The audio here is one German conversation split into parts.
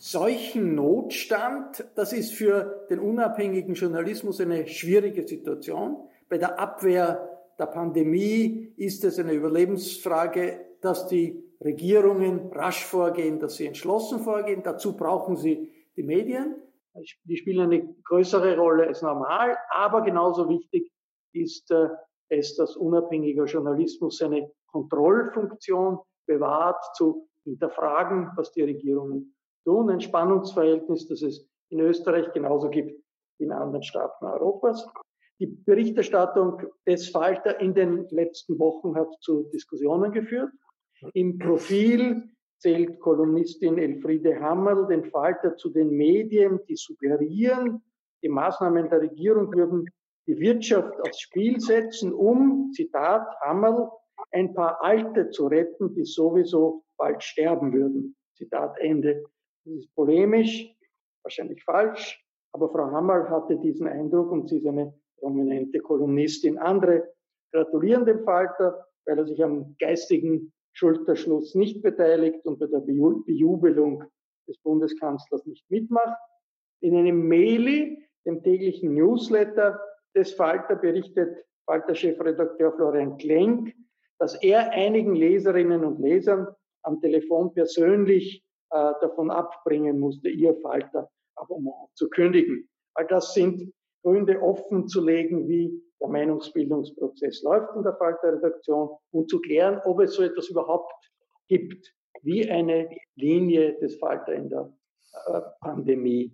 Solchen Notstand, das ist für den unabhängigen Journalismus eine schwierige Situation. Bei der Abwehr der Pandemie ist es eine Überlebensfrage, dass die Regierungen rasch vorgehen, dass sie entschlossen vorgehen. Dazu brauchen sie die Medien. Die spielen eine größere Rolle als normal, aber genauso wichtig ist äh, es, dass unabhängiger Journalismus seine Kontrollfunktion bewahrt, zu hinterfragen, was die Regierungen tun. Ein Spannungsverhältnis, das es in Österreich genauso gibt wie in anderen Staaten Europas. Die Berichterstattung des Falter in den letzten Wochen hat zu Diskussionen geführt. Im Profil zählt Kolumnistin Elfriede Hammerl den Falter zu den Medien, die suggerieren, die Maßnahmen der Regierung würden die Wirtschaft aufs Spiel setzen, um, Zitat Hammerl, ein paar Alte zu retten, die sowieso bald sterben würden. Zitat Ende. Das ist polemisch, wahrscheinlich falsch, aber Frau Hammerl hatte diesen Eindruck und sie ist eine prominente Kolumnistin. Andere gratulieren dem Falter, weil er sich am geistigen Schulterschluss nicht beteiligt und bei der Bejubelung des Bundeskanzlers nicht mitmacht. In einem Maili, dem täglichen Newsletter des Falter, berichtet Falter-Chefredakteur Florian Klenk, dass er einigen Leserinnen und Lesern am Telefon persönlich äh, davon abbringen musste, ihr Falter-Abonnement zu kündigen. All das sind Gründe offen zu legen, wie der Meinungsbildungsprozess läuft in der Falter-Redaktion und zu klären, ob es so etwas überhaupt gibt, wie eine Linie des Falter in der äh, Pandemie.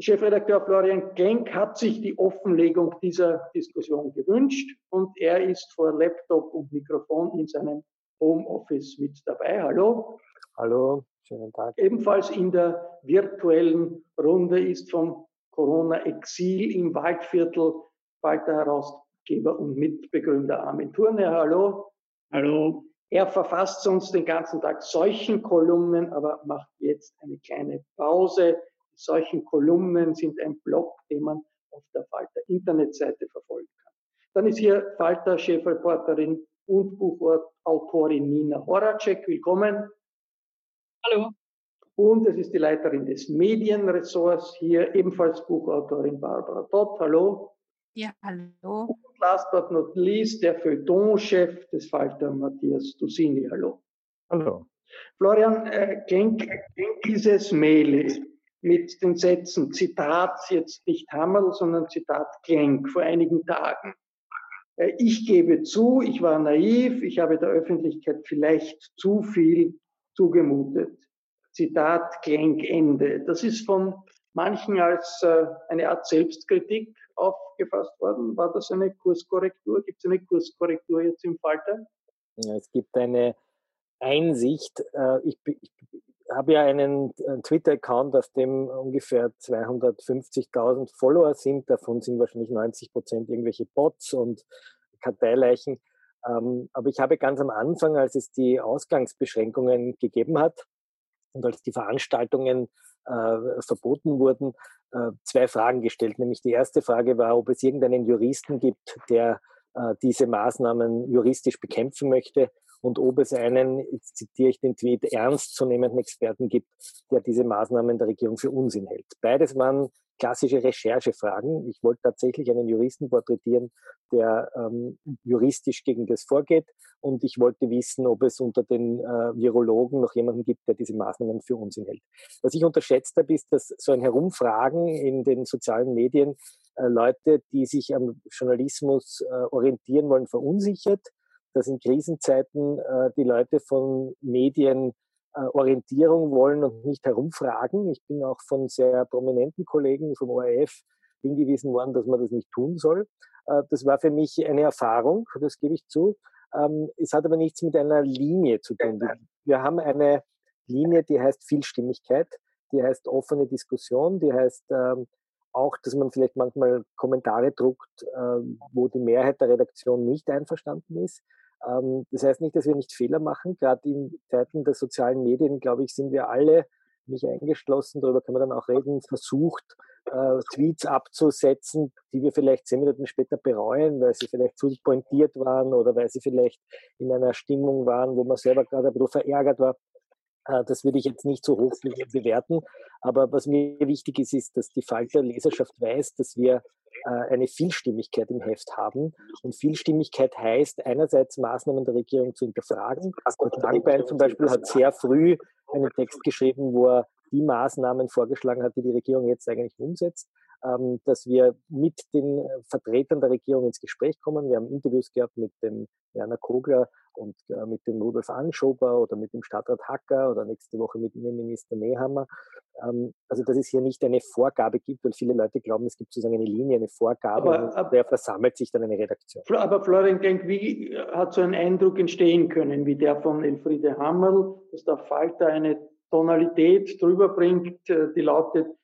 Chefredakteur Florian Klenk hat sich die Offenlegung dieser Diskussion gewünscht und er ist vor Laptop und Mikrofon in seinem Homeoffice mit dabei. Hallo. Hallo, schönen Tag. Ebenfalls in der virtuellen Runde ist vom Corona-Exil im Waldviertel Falter Herausgeber und Mitbegründer Armin Thurner. Hallo. Hallo. Er verfasst sonst den ganzen Tag solchen Kolumnen, aber macht jetzt eine kleine Pause. Solchen Kolumnen sind ein Blog, den man auf der Falter Internetseite verfolgen kann. Dann ist hier Falter Chefreporterin und Buchautorin Nina Horacek. Willkommen. Hallo. Und es ist die Leiterin des Medienressorts hier, ebenfalls Buchautorin Barbara Dott. Hallo. Ja, hallo. Und last but not least, der Feuilleton-Chef des Falter Matthias Dusini. Hallo. Hallo. Florian, äh, Genk, Genk dieses Mail mit den Sätzen, Zitat, jetzt nicht Hammerl, sondern Zitat Genk vor einigen Tagen. Äh, ich gebe zu, ich war naiv, ich habe der Öffentlichkeit vielleicht zu viel zugemutet. Zitat Ende. Das ist von manchen als äh, eine Art Selbstkritik aufgefasst worden. War das eine Kurskorrektur? Gibt es eine Kurskorrektur jetzt im Falter? Es gibt eine Einsicht. Äh, ich, ich habe ja einen Twitter-Account, auf dem ungefähr 250.000 Follower sind. Davon sind wahrscheinlich 90 Prozent irgendwelche Bots und Karteileichen. Ähm, aber ich habe ganz am Anfang, als es die Ausgangsbeschränkungen gegeben hat und als die Veranstaltungen äh, verboten wurden, äh, zwei Fragen gestellt. Nämlich die erste Frage war, ob es irgendeinen Juristen gibt, der äh, diese Maßnahmen juristisch bekämpfen möchte und ob es einen, jetzt zitiere ich den Tweet, ernstzunehmenden Experten gibt, der diese Maßnahmen der Regierung für Unsinn hält. Beides waren klassische Recherchefragen. Ich wollte tatsächlich einen Juristen porträtieren, der ähm, juristisch gegen das vorgeht. Und ich wollte wissen, ob es unter den äh, Virologen noch jemanden gibt, der diese Maßnahmen für Unsinn hält. Was ich unterschätzt habe, ist, dass so ein Herumfragen in den sozialen Medien äh, Leute, die sich am Journalismus äh, orientieren wollen, verunsichert, dass in Krisenzeiten äh, die Leute von Medien Orientierung wollen und nicht herumfragen. Ich bin auch von sehr prominenten Kollegen vom ORF hingewiesen worden, dass man das nicht tun soll. Äh, das war für mich eine Erfahrung, das gebe ich zu. Ähm, es hat aber nichts mit einer Linie zu tun. Wir haben eine Linie, die heißt Vielstimmigkeit, die heißt offene Diskussion, die heißt ähm, auch, dass man vielleicht manchmal Kommentare druckt, ähm, wo die Mehrheit der Redaktion nicht einverstanden ist. Ähm, das heißt nicht, dass wir nicht Fehler machen. Gerade in Zeiten der sozialen Medien, glaube ich, sind wir alle, mich eingeschlossen, darüber können wir dann auch reden, versucht, äh, Tweets abzusetzen, die wir vielleicht zehn Minuten später bereuen, weil sie vielleicht zu pointiert waren oder weil sie vielleicht in einer Stimmung waren, wo man selber gerade ein bisschen verärgert war. Äh, das würde ich jetzt nicht so hoch bewerten. Aber was mir wichtig ist, ist, dass die Falter Leserschaft weiß, dass wir äh, eine Vielstimmigkeit im Heft haben. Und Vielstimmigkeit heißt einerseits Maßnahmen der Regierung zu hinterfragen. Kurt Langbein zum Beispiel hat sehr früh einen Text geschrieben, wo er die Maßnahmen vorgeschlagen hat, die die Regierung jetzt eigentlich umsetzt ähm, dass wir mit den Vertretern der Regierung ins Gespräch kommen. Wir haben Interviews gehabt mit dem Werner Kogler und äh, mit dem Rudolf Anschober oder mit dem Stadtrat Hacker oder nächste Woche mit Innenminister Nehammer. Ähm, also dass es hier nicht eine Vorgabe gibt, weil viele Leute glauben, es gibt sozusagen eine Linie, eine Vorgabe, aber, aber der versammelt sich dann eine Redaktion. Aber Florian Klenk, wie hat so ein Eindruck entstehen können, wie der von Elfriede Hammerl, dass der Falter eine Tonalität drüber bringt, äh, die lautet, äh,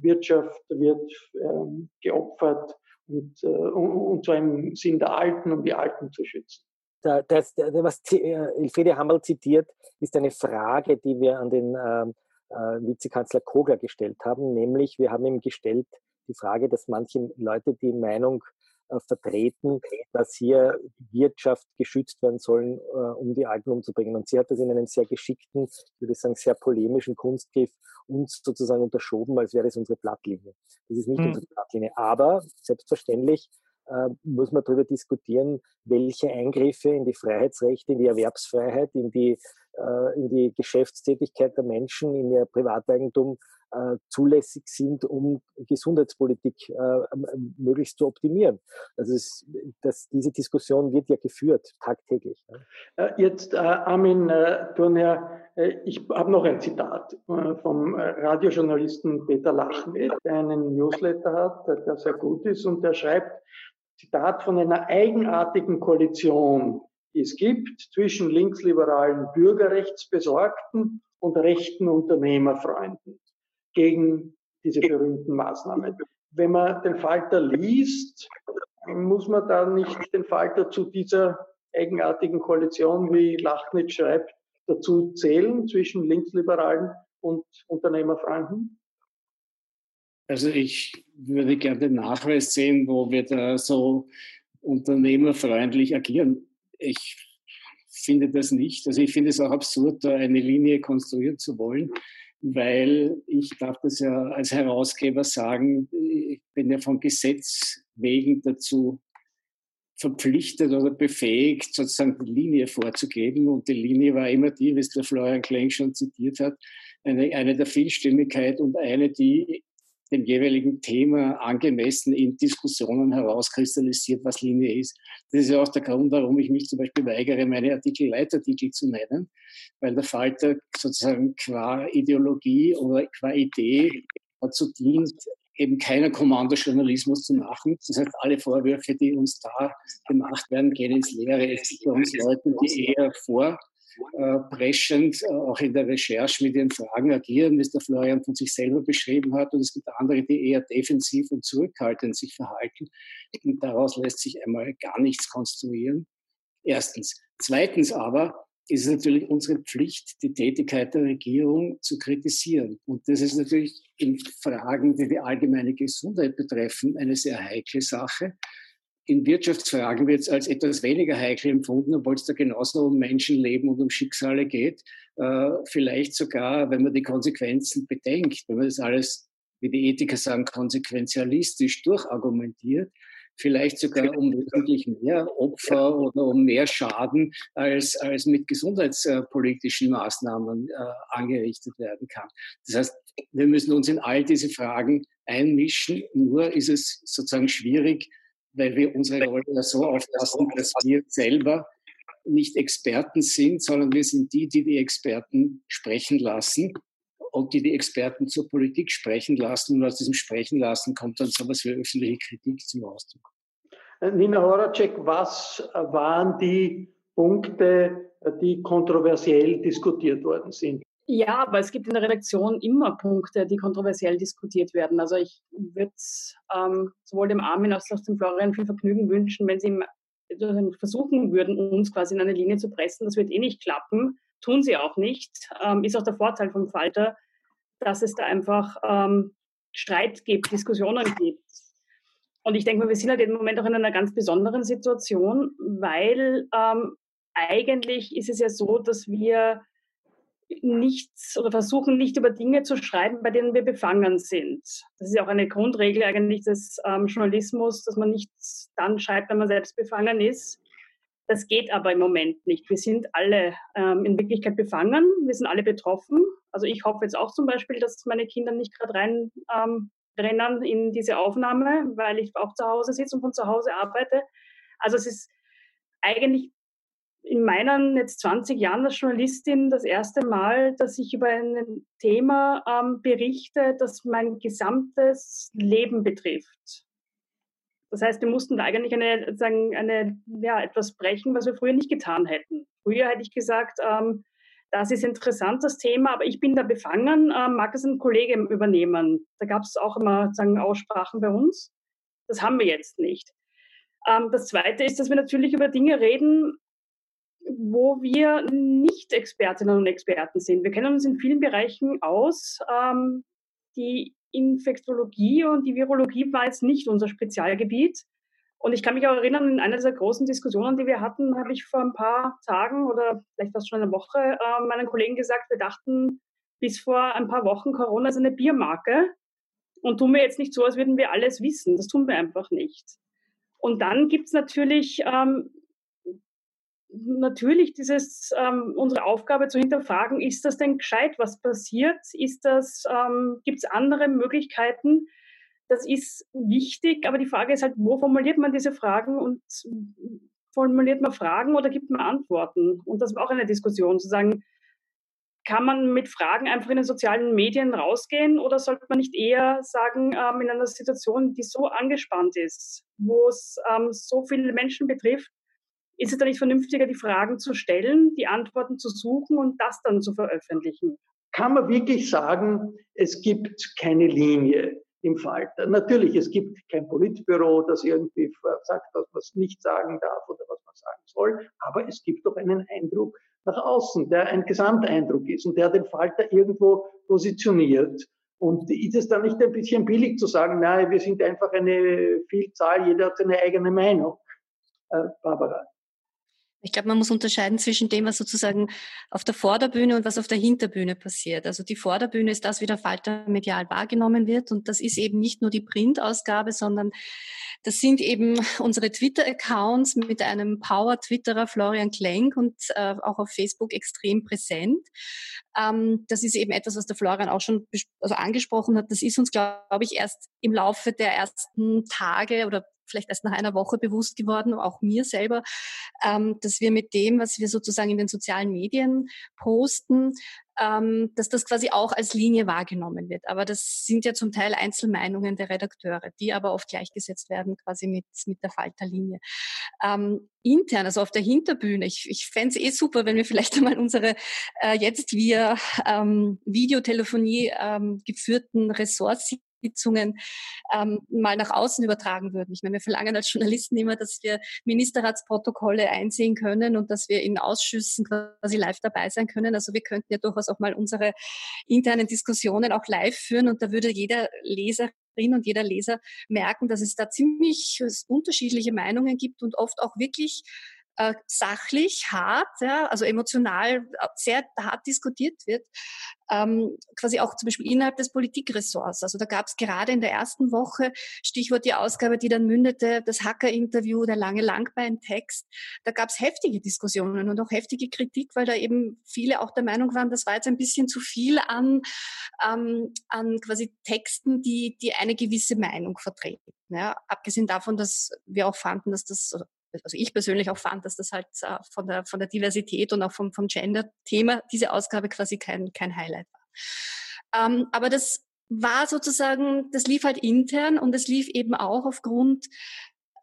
Wirtschaft wird ähm, geopfert und, und zwar im Sinn der Alten, um die Alten zu schützen. Das, was äh, Elfriede Hammerl zitiert, ist eine Frage, die wir an den ähm, äh, Vizekanzler Kogler gestellt haben, nämlich wir haben ihm gestellt die Frage, dass manche Leute die Meinung äh, vertreten, dass hier Wirtschaft geschützt werden sollen, äh, um die Alten umzubringen. Und sie hat das in einem sehr geschickten, ich würde sagen, sehr polemischen Kunstgriff uns sozusagen unterschoben, als wäre das unsere Blattlinie. Das ist nicht hm. unsere Blattlinie. Aber selbstverständlich äh, muss man darüber diskutieren, welche Eingriffe in die Freiheitsrechte, in die Erwerbsfreiheit, in die, äh, in die Geschäftstätigkeit der Menschen, in ihr Privateigentum äh, zulässig sind, um Gesundheitspolitik möglichst zu optimieren. Also es, das, diese Diskussion wird ja geführt tagtäglich. Jetzt, Armin Turner, ich habe noch ein Zitat vom Radiojournalisten Peter Lachmet, der einen Newsletter hat, der sehr gut ist und der schreibt, Zitat von einer eigenartigen Koalition, die es gibt zwischen linksliberalen Bürgerrechtsbesorgten und rechten Unternehmerfreunden gegen diese berühmten Maßnahmen. Wenn man den Falter liest, muss man da nicht den Falter zu dieser eigenartigen Koalition, wie Lachnitz schreibt, dazu zählen zwischen linksliberalen und Unternehmerfreunden? Also ich würde gerne den Nachweis sehen, wo wir da so unternehmerfreundlich agieren. Ich finde das nicht. Also ich finde es auch absurd, da eine Linie konstruieren zu wollen, weil ich darf das ja als Herausgeber sagen, ich bin ja von Gesetz wegen dazu verpflichtet oder befähigt, sozusagen die Linie vorzugeben. Und die Linie war immer die, wie es der Florian Klenk schon zitiert hat, eine, eine der Vielstimmigkeit und eine, die dem jeweiligen Thema angemessen in Diskussionen herauskristallisiert, was Linie ist. Das ist ja auch der Grund, warum ich mich zum Beispiel weigere, meine Artikel Leitartikel zu nennen, weil der Falter sozusagen qua Ideologie oder qua Idee dazu dient, eben keinen Kommandojournalismus zu machen. Das heißt, alle Vorwürfe, die uns da gemacht werden, gehen ins Leere. Es gibt bei uns Leute, die eher vor äh, preschend, auch in der Recherche mit ihren Fragen agieren, wie es der Florian von sich selber beschrieben hat. Und es gibt andere, die eher defensiv und zurückhaltend sich verhalten. Und daraus lässt sich einmal gar nichts konstruieren. Erstens. Zweitens aber ist es natürlich unsere Pflicht, die Tätigkeit der Regierung zu kritisieren. Und das ist natürlich in Fragen, die die allgemeine Gesundheit betreffen, eine sehr heikle Sache in Wirtschaftsfragen wird es als etwas weniger heikel empfunden, obwohl es da genauso um Menschenleben und um Schicksale geht. Äh, vielleicht sogar, wenn man die Konsequenzen bedenkt, wenn man das alles, wie die Ethiker sagen, konsequenzialistisch durchargumentiert, vielleicht sogar um wesentlich mehr Opfer oder um mehr Schaden als, als mit gesundheitspolitischen Maßnahmen äh, angerichtet werden kann. Das heißt, wir müssen uns in all diese Fragen einmischen. Nur ist es sozusagen schwierig, weil wir unsere Rolle ja so aufpassen, dass wir selber nicht Experten sind, sondern wir sind die, die die Experten sprechen lassen und die die Experten zur Politik sprechen lassen. Und aus diesem Sprechen lassen kommt dann sowas wie öffentliche Kritik zum Ausdruck. Nina Horacek, was waren die Punkte, die kontroversiell diskutiert worden sind? Ja, aber es gibt in der Redaktion immer Punkte, die kontroversiell diskutiert werden. Also ich würde ähm, sowohl dem Armin als auch dem Florian viel Vergnügen wünschen, wenn sie versuchen würden, uns quasi in eine Linie zu pressen. Das wird eh nicht klappen, tun sie auch nicht. Ähm, ist auch der Vorteil vom Falter, dass es da einfach ähm, Streit gibt, Diskussionen gibt. Und ich denke mal, wir sind halt im Moment auch in einer ganz besonderen Situation, weil ähm, eigentlich ist es ja so, dass wir nichts oder versuchen nicht über Dinge zu schreiben, bei denen wir befangen sind. Das ist ja auch eine Grundregel eigentlich des ähm, Journalismus, dass man nichts dann schreibt, wenn man selbst befangen ist. Das geht aber im Moment nicht. Wir sind alle ähm, in Wirklichkeit befangen, wir sind alle betroffen. Also ich hoffe jetzt auch zum Beispiel, dass meine Kinder nicht gerade rein ähm, in diese Aufnahme, weil ich auch zu Hause sitze und von zu Hause arbeite. Also es ist eigentlich in meinen jetzt 20 Jahren als Journalistin das erste Mal, dass ich über ein Thema ähm, berichte, das mein gesamtes Leben betrifft. Das heißt, wir mussten da eigentlich eine, sagen, eine, ja, etwas brechen, was wir früher nicht getan hätten. Früher hätte ich gesagt, ähm, das ist interessant, das Thema, aber ich bin da befangen, ähm, mag es ein Kollege übernehmen. Da gab es auch immer sagen, Aussprachen bei uns. Das haben wir jetzt nicht. Ähm, das Zweite ist, dass wir natürlich über Dinge reden, wo wir nicht Expertinnen und Experten sind. Wir kennen uns in vielen Bereichen aus. Ähm, die Infektologie und die Virologie war jetzt nicht unser Spezialgebiet. Und ich kann mich auch erinnern, in einer dieser großen Diskussionen, die wir hatten, habe ich vor ein paar Tagen oder vielleicht fast schon eine Woche äh, meinen Kollegen gesagt, wir dachten bis vor ein paar Wochen, Corona ist eine Biermarke. Und tun wir jetzt nicht so, als würden wir alles wissen. Das tun wir einfach nicht. Und dann gibt es natürlich ähm, natürlich dieses, ähm, unsere Aufgabe zu hinterfragen, ist das denn gescheit, was passiert? Ist das, ähm, gibt es andere Möglichkeiten? Das ist wichtig, aber die Frage ist halt, wo formuliert man diese Fragen und formuliert man Fragen oder gibt man Antworten? Und das war auch eine Diskussion, zu sagen, kann man mit Fragen einfach in den sozialen Medien rausgehen oder sollte man nicht eher sagen, ähm, in einer Situation, die so angespannt ist, wo es ähm, so viele Menschen betrifft, ist es dann nicht vernünftiger, die Fragen zu stellen, die Antworten zu suchen und das dann zu veröffentlichen? Kann man wirklich sagen, es gibt keine Linie im Falter? Natürlich, es gibt kein Politbüro, das irgendwie sagt, dass man nicht sagen darf oder was man sagen soll, aber es gibt doch einen Eindruck nach außen, der ein Gesamteindruck ist und der den Falter irgendwo positioniert. Und ist es dann nicht ein bisschen billig zu sagen, nein, wir sind einfach eine Vielzahl, jeder hat seine eigene Meinung? Äh, Barbara. Ich glaube, man muss unterscheiden zwischen dem, was sozusagen auf der Vorderbühne und was auf der Hinterbühne passiert. Also die Vorderbühne ist das, wie der Falter medial wahrgenommen wird. Und das ist eben nicht nur die Printausgabe, sondern das sind eben unsere Twitter-Accounts mit einem Power-Twitterer Florian Klenk und äh, auch auf Facebook extrem präsent. Ähm, das ist eben etwas, was der Florian auch schon also angesprochen hat. Das ist uns, glaube ich, erst im Laufe der ersten Tage oder vielleicht erst nach einer Woche bewusst geworden, auch mir selber, ähm, dass wir mit dem, was wir sozusagen in den sozialen Medien posten, ähm, dass das quasi auch als Linie wahrgenommen wird. Aber das sind ja zum Teil Einzelmeinungen der Redakteure, die aber oft gleichgesetzt werden quasi mit, mit der Falterlinie. Ähm, intern, also auf der Hinterbühne, ich, ich fände es eh super, wenn wir vielleicht einmal unsere äh, jetzt via ähm, Videotelefonie ähm, geführten Ressorts Sitzungen ähm, mal nach außen übertragen würden. Ich meine, wir verlangen als Journalisten immer, dass wir Ministerratsprotokolle einsehen können und dass wir in Ausschüssen quasi live dabei sein können. Also wir könnten ja durchaus auch mal unsere internen Diskussionen auch live führen und da würde jeder Leser und jeder Leser merken, dass es da ziemlich unterschiedliche Meinungen gibt und oft auch wirklich äh, sachlich, hart, ja, also emotional äh, sehr hart diskutiert wird, ähm, quasi auch zum Beispiel innerhalb des Politikressorts. Also da gab es gerade in der ersten Woche, Stichwort die Ausgabe, die dann mündete, das Hacker-Interview, der lange Langbein-Text, da gab es heftige Diskussionen und auch heftige Kritik, weil da eben viele auch der Meinung waren, das war jetzt ein bisschen zu viel an, ähm, an quasi Texten, die, die eine gewisse Meinung vertreten. Ja, abgesehen davon, dass wir auch fanden, dass das, also ich persönlich auch fand, dass das halt äh, von der, von der Diversität und auch vom, vom Gender-Thema diese Ausgabe quasi kein, kein Highlight war. Ähm, aber das war sozusagen, das lief halt intern und es lief eben auch aufgrund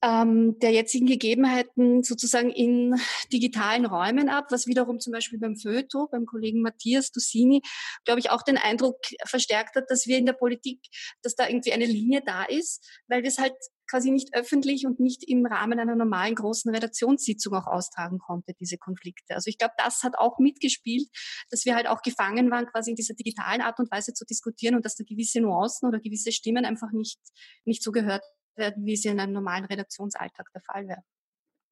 ähm, der jetzigen Gegebenheiten sozusagen in digitalen Räumen ab, was wiederum zum Beispiel beim Föto, beim Kollegen Matthias Dussini, glaube ich, auch den Eindruck verstärkt hat, dass wir in der Politik, dass da irgendwie eine Linie da ist, weil wir es halt quasi nicht öffentlich und nicht im Rahmen einer normalen großen Redaktionssitzung auch austragen konnte, diese Konflikte. Also ich glaube, das hat auch mitgespielt, dass wir halt auch gefangen waren, quasi in dieser digitalen Art und Weise zu diskutieren und dass da gewisse Nuancen oder gewisse Stimmen einfach nicht, nicht so gehört werden, wie sie in einem normalen Redaktionsalltag der Fall wäre.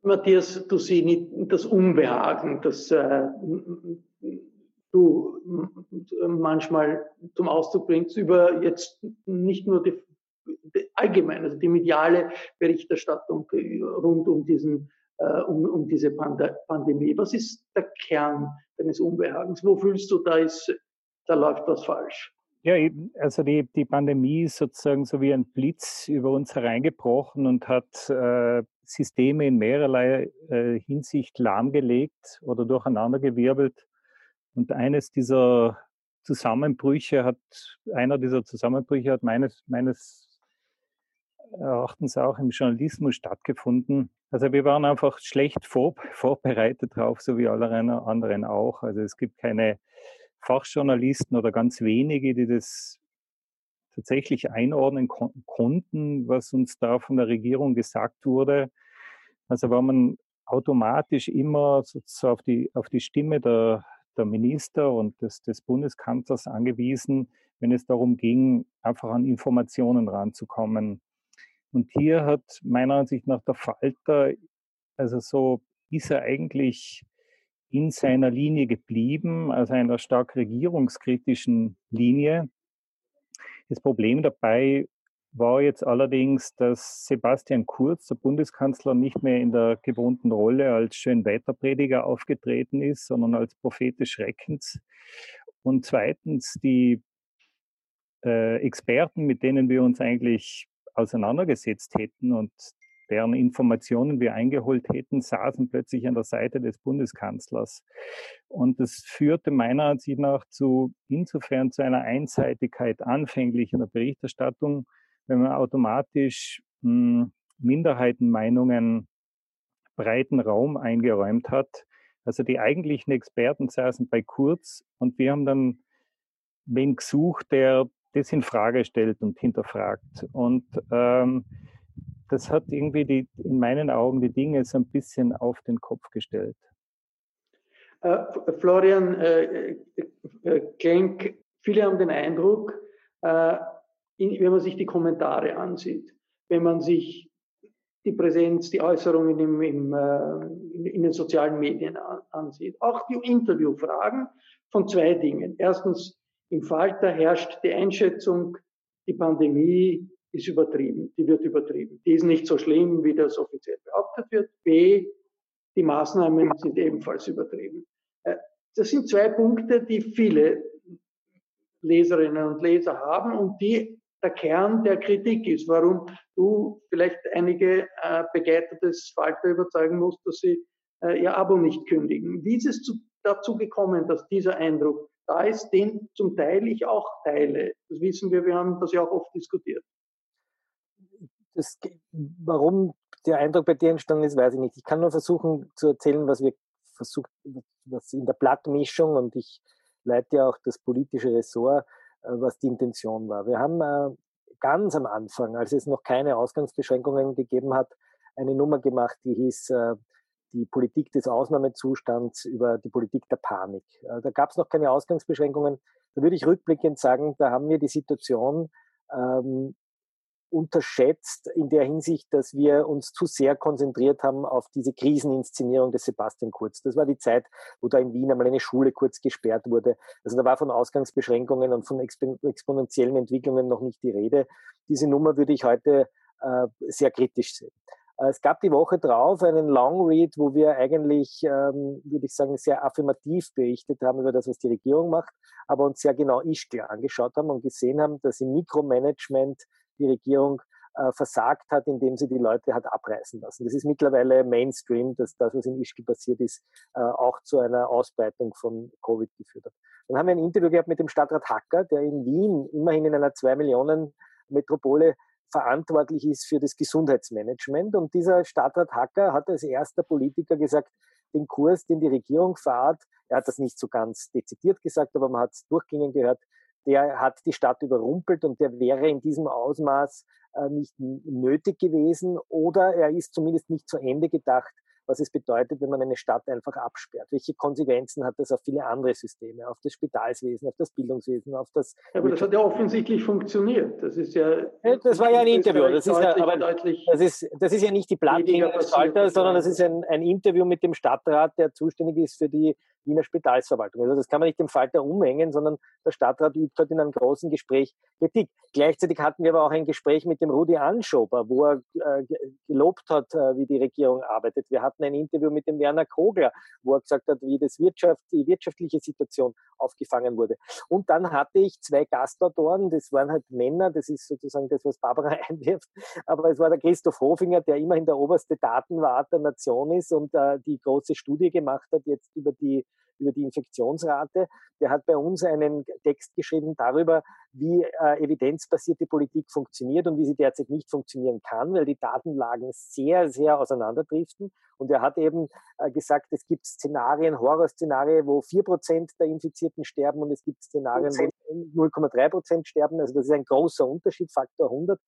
Matthias, du siehst das Unbehagen, das äh, du manchmal zum Ausdruck bringst über jetzt nicht nur die allgemein, also die mediale Berichterstattung rund um diesen äh, um, um diese Pand Pandemie. Was ist der Kern deines Unbehagens? Wo fühlst du, da ist, da läuft was falsch? Ja, also die, die Pandemie ist sozusagen so wie ein Blitz über uns hereingebrochen und hat äh, Systeme in mehrerlei äh, Hinsicht lahmgelegt oder durcheinandergewirbelt. Und eines dieser Zusammenbrüche hat, einer dieser Zusammenbrüche hat meines, meines Erachtens auch im Journalismus stattgefunden. Also wir waren einfach schlecht vor, vorbereitet drauf, so wie alle anderen auch. Also es gibt keine Fachjournalisten oder ganz wenige, die das tatsächlich einordnen kon konnten, was uns da von der Regierung gesagt wurde. Also war man automatisch immer sozusagen auf die, auf die Stimme der, der Minister und des, des Bundeskanzlers angewiesen, wenn es darum ging, einfach an Informationen ranzukommen. Und hier hat meiner Ansicht nach der Falter, also so ist er eigentlich in seiner Linie geblieben, also einer stark regierungskritischen Linie. Das Problem dabei war jetzt allerdings, dass Sebastian Kurz, der Bundeskanzler, nicht mehr in der gewohnten Rolle als Schönwetterprediger aufgetreten ist, sondern als Prophet des Schreckens. Und zweitens die äh, Experten, mit denen wir uns eigentlich auseinandergesetzt hätten und deren Informationen wir eingeholt hätten, saßen plötzlich an der Seite des Bundeskanzlers. Und das führte meiner Ansicht nach zu, insofern zu einer Einseitigkeit anfänglich in der Berichterstattung, wenn man automatisch hm, Minderheitenmeinungen breiten Raum eingeräumt hat. Also die eigentlichen Experten saßen bei Kurz und wir haben dann wen gesucht, der das in Frage stellt und hinterfragt. Und ähm, das hat irgendwie die, in meinen Augen die Dinge so ein bisschen auf den Kopf gestellt. Äh, Florian äh, äh, Klenk, viele haben den Eindruck, äh, in, wenn man sich die Kommentare ansieht, wenn man sich die Präsenz, die Äußerungen im, im, äh, in, in, den sozialen Medien an, ansieht. Auch die Interviewfragen von zwei Dingen. Erstens, im Falter herrscht die Einschätzung, die Pandemie ist übertrieben, die wird übertrieben. Die ist nicht so schlimm, wie das offiziell behauptet wird. B, die Maßnahmen sind ebenfalls übertrieben. Äh, das sind zwei Punkte, die viele Leserinnen und Leser haben und die der Kern der Kritik ist, warum du vielleicht einige äh, Begleiter des Falter überzeugen musst, dass sie äh, ihr Abo nicht kündigen. Wie ist es zu, dazu gekommen, dass dieser Eindruck da ist, den zum Teil ich auch teile? Das wissen wir, wir haben das ja auch oft diskutiert. Das, warum der Eindruck bei dir entstanden ist, weiß ich nicht. Ich kann nur versuchen zu erzählen, was wir versucht, was in der Blattmischung und ich leite ja auch das politische Ressort äh, was die Intention war. Wir haben äh, ganz am Anfang, als es noch keine Ausgangsbeschränkungen gegeben hat, eine Nummer gemacht, die hieß äh, die Politik des Ausnahmezustands über die Politik der Panik. Da gab es noch keine Ausgangsbeschränkungen. Da würde ich rückblickend sagen, da haben wir die Situation ähm, unterschätzt in der Hinsicht, dass wir uns zu sehr konzentriert haben auf diese Kriseninszenierung des Sebastian Kurz. Das war die Zeit, wo da in Wien einmal eine Schule kurz gesperrt wurde. Also da war von Ausgangsbeschränkungen und von exponentiellen Entwicklungen noch nicht die Rede. Diese Nummer würde ich heute äh, sehr kritisch sehen. Äh, es gab die Woche drauf einen Long Read, wo wir eigentlich, ähm, würde ich sagen, sehr affirmativ berichtet haben über das, was die Regierung macht, aber uns sehr genau Ischgl angeschaut haben und gesehen haben, dass im Mikromanagement die Regierung äh, versagt hat, indem sie die Leute hat abreißen lassen. Das ist mittlerweile Mainstream, dass das, was in Ischgl passiert ist, äh, auch zu einer Ausbreitung von Covid geführt hat. Dann haben wir ein Interview gehabt mit dem Stadtrat Hacker, der in Wien immerhin in einer zwei Millionen Metropole verantwortlich ist für das Gesundheitsmanagement. Und dieser Stadtrat Hacker hat als erster Politiker gesagt, den Kurs, den die Regierung fahrt, er hat das nicht so ganz dezidiert gesagt, aber man hat es durchgehend gehört, der hat die Stadt überrumpelt und der wäre in diesem Ausmaß äh, nicht nötig gewesen oder er ist zumindest nicht zu Ende gedacht, was es bedeutet, wenn man eine Stadt einfach absperrt. Welche Konsequenzen hat das auf viele andere Systeme, auf das Spitalswesen, auf das Bildungswesen, auf das. Ja, aber das hat ja offensichtlich funktioniert. Das ist ja. Das war ja ein Interview. Das ist, ja, aber das, ist, das ist ja nicht die Plattform des Falter, sondern das ist ein, ein Interview mit dem Stadtrat, der zuständig ist für die Wiener Spitalsverwaltung. Also das kann man nicht dem Falter umhängen, sondern der Stadtrat übt halt in einem großen Gespräch Kritik. Gleichzeitig hatten wir aber auch ein Gespräch mit dem Rudi Anschober, wo er äh, gelobt hat, äh, wie die Regierung arbeitet. Wir hatten ein Interview mit dem Werner Kogler, wo er gesagt hat, wie das Wirtschaft, die wirtschaftliche Situation aufgefangen wurde. Und dann hatte ich zwei Gastautoren, das waren halt Männer, das ist sozusagen das, was Barbara einwirft, aber es war der Christoph Hofinger, der immerhin der oberste Datenwart der Nation ist und äh, die große Studie gemacht hat jetzt über die über die Infektionsrate. Der hat bei uns einen Text geschrieben darüber, wie äh, evidenzbasierte Politik funktioniert und wie sie derzeit nicht funktionieren kann, weil die Datenlagen sehr, sehr auseinanderdriften. Und er hat eben äh, gesagt, es gibt Szenarien, Horrorszenarien, wo vier Prozent der Infizierten sterben und es gibt Szenarien, wo 0,3 Prozent sterben. Also das ist ein großer Unterschied, Faktor 100.